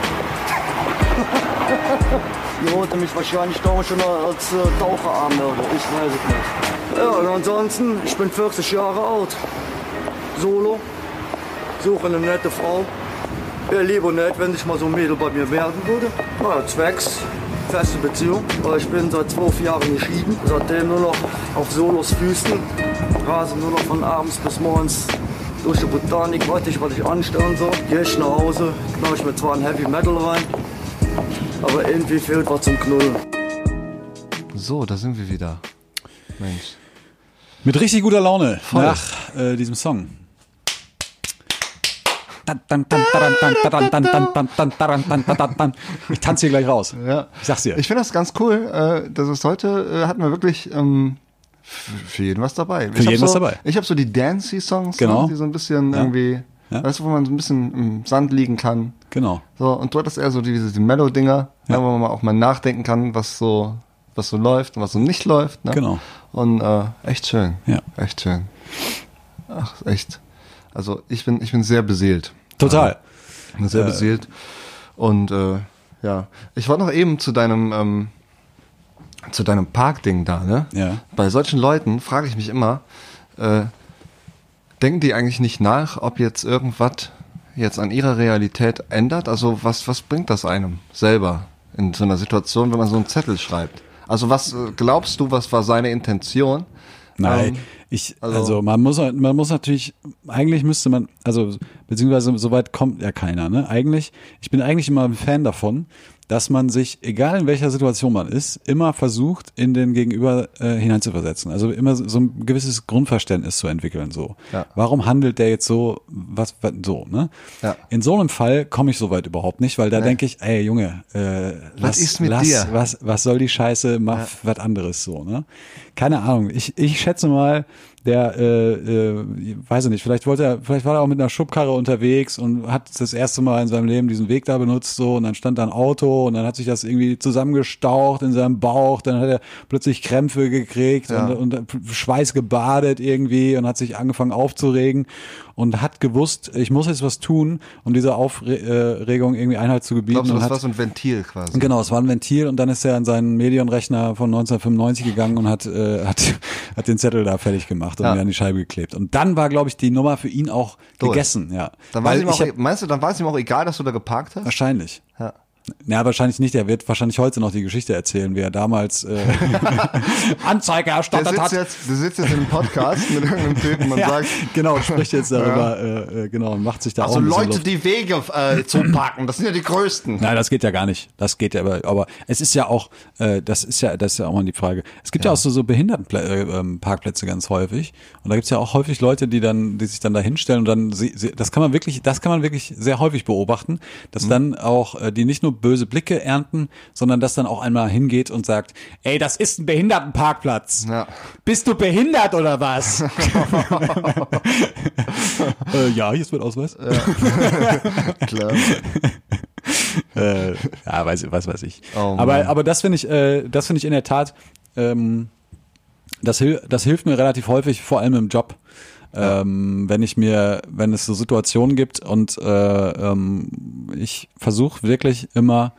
[SPEAKER 6] Die wollten mich wahrscheinlich damals schon als äh, Taucher anmelden. Ich weiß es nicht. Ja, und ansonsten, ich bin 40 Jahre alt. Solo. Suche eine nette Frau. Wäre lieber nett, wenn sich mal so ein Mädel bei mir melden würde. Naja, zwecks feste Beziehung, weil ich bin seit zwölf Jahren geschieden. Seitdem nur noch auf Solos Füßen. Rase nur noch von abends bis morgens durch die Botanik, weiß nicht, was ich anstellen soll. Geh ich nach Hause, knall ich mir zwar ein Heavy Metal rein, aber irgendwie fehlt was zum Knullen.
[SPEAKER 2] So, da sind wir wieder. Mensch.
[SPEAKER 4] Mit richtig guter Laune nach äh, diesem Song. Ich tanze hier gleich raus.
[SPEAKER 2] Ja.
[SPEAKER 4] Ich sag's dir.
[SPEAKER 2] Ich finde das ganz cool. Äh, das ist heute, äh, hatten wir wirklich ähm, für jeden was dabei.
[SPEAKER 4] Für
[SPEAKER 2] ich
[SPEAKER 4] jeden
[SPEAKER 2] so,
[SPEAKER 4] was dabei.
[SPEAKER 2] Ich habe so die Dancy-Songs,
[SPEAKER 4] Genau.
[SPEAKER 2] ne, die so ein bisschen irgendwie,
[SPEAKER 4] Ja.
[SPEAKER 2] weißt du, wo man so ein bisschen im Sand liegen kann.
[SPEAKER 4] Genau.
[SPEAKER 2] So, und du hattest eher so diese die Mellow-Dinger, ja. wo man auch mal nachdenken kann, was so, was so läuft und was so nicht läuft. Ne?
[SPEAKER 4] Genau.
[SPEAKER 2] Und äh, echt schön.
[SPEAKER 4] Ja.
[SPEAKER 2] Echt schön. Ach, echt. Also ich bin, ich bin sehr beseelt.
[SPEAKER 4] Total.
[SPEAKER 2] Bin sehr beseelt. Und äh, ja, ich war noch eben zu deinem, ähm, zu deinem Parkding da, ne?
[SPEAKER 4] Ja.
[SPEAKER 2] Bei solchen Leuten frage ich mich immer, äh, denken die eigentlich nicht nach, ob jetzt irgendwas jetzt an ihrer Realität ändert? Also was, was bringt das einem selber in so einer Situation, wenn man so einen Zettel schreibt? Also was äh, glaubst du, was war seine Intention?
[SPEAKER 4] Nein,
[SPEAKER 2] Ähm,
[SPEAKER 4] ich,
[SPEAKER 2] also-
[SPEAKER 4] also, man muss, man muss natürlich, eigentlich müsste man, also beziehungsweise soweit kommt ja keiner, ne? Eigentlich, ich bin eigentlich immer ein Fan davon, dass man sich, egal in welcher Situation man ist, immer versucht, in den Gegenüber äh, hineinzuversetzen. Also immer so so ein gewisses Grundverständnis zu entwickeln. So,
[SPEAKER 2] Ja.
[SPEAKER 4] warum handelt der jetzt so, was, was so, ne?
[SPEAKER 2] Ja.
[SPEAKER 4] In so einem Fall komme ich soweit überhaupt nicht, weil da denke ich, ey Junge, äh, lass,
[SPEAKER 2] ist mit
[SPEAKER 4] lass,
[SPEAKER 2] dir?
[SPEAKER 4] was, was soll die Scheiße, mach was anderes so, ne? Keine Ahnung. Ich, ich schätze mal, der, äh, äh, weiß ich nicht, vielleicht wollte er, vielleicht war er auch mit einer Schubkarre unterwegs und hat das erste Mal in seinem Leben diesen Weg da benutzt so und dann stand da ein Auto und dann hat sich das irgendwie zusammengestaucht in seinem Bauch, dann hat er plötzlich Krämpfe gekriegt
[SPEAKER 2] Ja.
[SPEAKER 4] und, und Schweiß gebadet irgendwie und hat sich angefangen aufzuregen und hat gewusst, ich muss jetzt was tun, um dieser Aufregung irgendwie Einhalt zu gebieten.
[SPEAKER 2] Glaubst du,
[SPEAKER 4] und
[SPEAKER 2] das
[SPEAKER 4] hat,
[SPEAKER 2] war so ein Ventil quasi?
[SPEAKER 4] Genau, es war ein Ventil und dann ist er an seinen Medienrechner von 1995 gegangen und hat, äh, hat, hat den Zettel da fertig gemacht. und
[SPEAKER 2] Ja.
[SPEAKER 4] mir an die Scheibe geklebt. Und dann war, glaube ich, die Nummer für ihn auch
[SPEAKER 2] Durch.
[SPEAKER 4] gegessen, ja.
[SPEAKER 2] Dann war es ihm auch,
[SPEAKER 4] ich hab,
[SPEAKER 2] meinst du, dann war es ihm auch egal, dass du da geparkt hast?
[SPEAKER 4] wahrscheinlich.
[SPEAKER 2] Ja.
[SPEAKER 4] Ja, wahrscheinlich nicht. Er wird wahrscheinlich heute noch die Geschichte erzählen, wie er damals äh, Anzeige erstattet
[SPEAKER 2] sitzt,
[SPEAKER 4] hat.
[SPEAKER 2] jetzt, der sitzt jetzt im Podcast mit irgendeinem Typen und
[SPEAKER 4] ja,
[SPEAKER 2] sagt,
[SPEAKER 4] genau, spricht jetzt darüber, äh, äh, genau, und macht sich da
[SPEAKER 2] also
[SPEAKER 4] auch bisschen
[SPEAKER 2] Leute,
[SPEAKER 4] Luft.
[SPEAKER 2] die Wege äh, zu parken, das sind ja die größten.
[SPEAKER 4] Nein, das geht ja gar nicht. Das geht ja, aber, aber es ist ja auch, äh, das ist ja, das ist ja auch mal die Frage. Es gibt ja, auch so, so Behindertenparkplätze äh, ähm, Parkplätze ganz häufig. Und da gibt's ja auch häufig Leute, die dann, die sich dann da hinstellen und dann, sie, sie, das kann man wirklich, das kann man wirklich sehr häufig beobachten, dass
[SPEAKER 2] Mhm.
[SPEAKER 4] dann auch äh, die nicht nur böse Blicke ernten, sondern dass dann auch einmal hingeht und sagt, ey, das ist ein Behindertenparkplatz.
[SPEAKER 2] Ja.
[SPEAKER 4] Bist du behindert oder was? äh, ja, hier ist mein Ausweis.
[SPEAKER 2] Klar.
[SPEAKER 4] äh, ja, weiß, weiß, weiß ich.
[SPEAKER 2] Oh
[SPEAKER 4] aber, aber das finde ich, äh, das finde ich in der Tat, ähm, das, das hilft mir relativ häufig, vor allem im Job. Ähm, wenn ich mir, wenn es so Situationen gibt und äh, ähm, ich versuche wirklich immer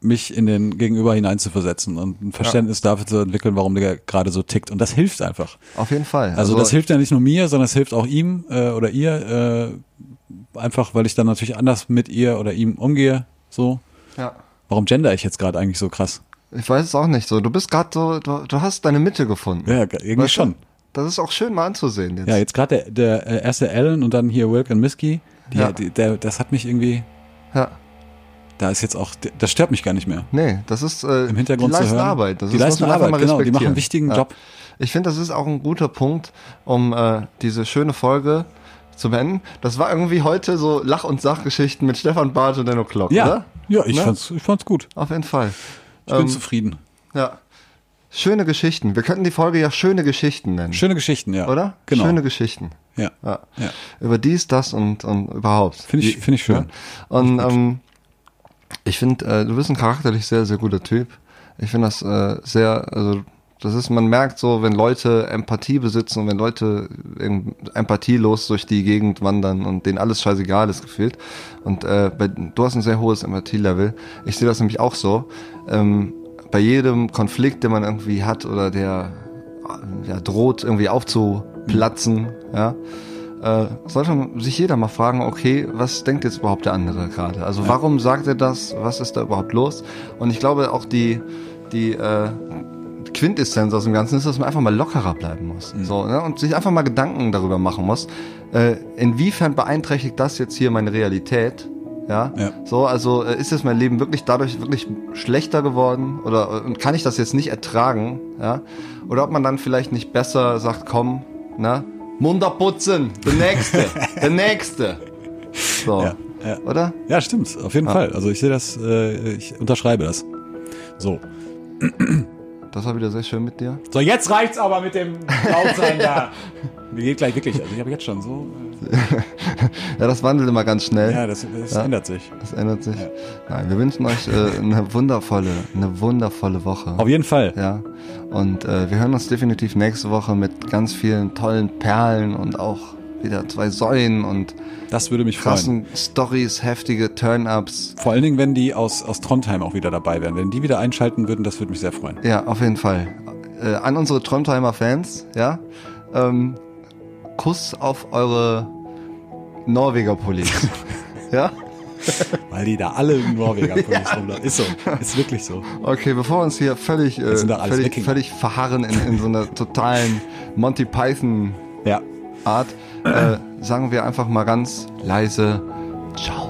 [SPEAKER 4] mich in den Gegenüber hineinzuversetzen und ein Verständnis dafür zu entwickeln, warum der gerade so tickt. Und das hilft einfach.
[SPEAKER 2] Auf jeden Fall.
[SPEAKER 4] Also, das hilft ja nicht nur mir, sondern es hilft auch ihm äh, oder ihr, äh, einfach weil ich dann natürlich anders mit ihr oder ihm umgehe. So.
[SPEAKER 2] Ja.
[SPEAKER 4] Warum gender ich jetzt gerade eigentlich so krass?
[SPEAKER 2] Ich weiß es auch nicht so. Du bist gerade so, du, du hast deine Mitte gefunden.
[SPEAKER 4] Ja, irgendwie
[SPEAKER 2] Weißt du? Das ist auch schön mal anzusehen jetzt.
[SPEAKER 4] Ja, jetzt gerade der, der äh, erste Alan und dann hier Wilk und Miski, die,
[SPEAKER 2] Ja.
[SPEAKER 4] die, der, das hat mich irgendwie,
[SPEAKER 2] ja.
[SPEAKER 4] da ist jetzt auch, das stört mich gar nicht mehr.
[SPEAKER 2] Nee, das ist äh,
[SPEAKER 4] Im Hintergrund
[SPEAKER 2] die
[SPEAKER 4] zu
[SPEAKER 2] leisten
[SPEAKER 4] hören.
[SPEAKER 2] Arbeit. Das
[SPEAKER 4] Die
[SPEAKER 2] ist,
[SPEAKER 4] leisten Arbeit, genau, die machen einen wichtigen Job.
[SPEAKER 2] Ich finde, das ist auch ein guter Punkt, um äh, diese schöne Folge zu beenden. Das war irgendwie heute so Lach- und Sachgeschichten mit Stefan Barth und Denno Klock,
[SPEAKER 4] Ja,
[SPEAKER 2] oder?
[SPEAKER 4] ja, ich
[SPEAKER 2] Ne?
[SPEAKER 4] fand's, ich fand's gut.
[SPEAKER 2] Auf jeden Fall.
[SPEAKER 4] Ich bin
[SPEAKER 2] Ähm,
[SPEAKER 4] zufrieden.
[SPEAKER 2] Ja. Schöne Geschichten. Wir könnten die Folge ja schöne Geschichten nennen.
[SPEAKER 4] Schöne Geschichten, ja.
[SPEAKER 2] Oder?
[SPEAKER 4] Genau.
[SPEAKER 2] Schöne Geschichten.
[SPEAKER 4] ja.
[SPEAKER 2] Ja.
[SPEAKER 4] Ja.
[SPEAKER 2] Über dies, das und, und überhaupt.
[SPEAKER 4] Finde ich, finde ich schön.
[SPEAKER 2] Und ähm, ich finde, äh, du bist ein charakterlich sehr, sehr guter Typ. Ich finde das äh, sehr, also das ist, man merkt so, wenn Leute Empathie besitzen und wenn Leute empathielos durch die Gegend wandern und denen alles scheißegal ist gefühlt. Und äh, bei, du hast ein sehr hohes Empathielevel. Ich sehe das nämlich auch so. Ähm, bei jedem Konflikt, den man irgendwie hat oder der ja, droht irgendwie aufzuplatzen, ja, äh, sollte sich jeder mal fragen, okay, was denkt jetzt überhaupt der andere gerade? Also warum sagt er das? Was ist da überhaupt los? Und ich glaube auch die, die äh, Quintessenz aus dem Ganzen ist, dass man einfach mal lockerer bleiben muss. So, ne? Und sich einfach mal Gedanken darüber machen muss, äh, inwiefern beeinträchtigt das jetzt hier meine Realität? Ja?
[SPEAKER 4] Ja.
[SPEAKER 2] So, also äh, ist jetzt mein Leben wirklich dadurch wirklich schlechter geworden oder äh, und kann ich das jetzt nicht ertragen? Ja? Oder ob man dann vielleicht nicht besser sagt, komm, ne? Mund abputzen, der nächste, der nächste. So,
[SPEAKER 4] Ja, ja.
[SPEAKER 2] oder?
[SPEAKER 4] Ja, stimmt, auf jeden Fall. Also ich sehe das, äh, ich unterschreibe das. So.
[SPEAKER 2] Das war wieder sehr schön mit dir.
[SPEAKER 4] So, jetzt reicht's aber mit dem Lautsein da. Mir geht gleich wirklich, also ich habe jetzt schon so,
[SPEAKER 2] Ja, das wandelt immer ganz schnell.
[SPEAKER 4] ja, das, das
[SPEAKER 2] Ja.
[SPEAKER 4] ändert sich.
[SPEAKER 2] Das ändert sich. Nein, wir wünschen euch äh, eine wundervolle, eine wundervolle Woche.
[SPEAKER 4] Auf jeden Fall.
[SPEAKER 2] Ja. Und äh, wir hören uns definitiv nächste Woche mit ganz vielen tollen Perlen und auch wieder zwei Säulen und
[SPEAKER 4] Das würde mich freuen.
[SPEAKER 2] krassen Stories, heftige Turn-ups.
[SPEAKER 4] Vor allen Dingen, wenn die aus, aus Trondheim auch wieder dabei wären. Wenn die wieder einschalten würden, das würde mich sehr freuen.
[SPEAKER 2] Ja, auf jeden Fall. Äh, an unsere Trondheimer Fans, ja. Ähm, Kuss auf eure Norweger Police. ja?
[SPEAKER 4] Weil die da alle in Norweger ja. rumlaufen. Ist so. Ist wirklich so.
[SPEAKER 2] Okay, bevor wir uns hier völlig, äh, völlig,
[SPEAKER 4] Wikinger.
[SPEAKER 2] völlig verharren in, in so einer totalen Monty Python
[SPEAKER 4] Ja.
[SPEAKER 2] Art, äh, sagen wir einfach mal ganz leise Ciao.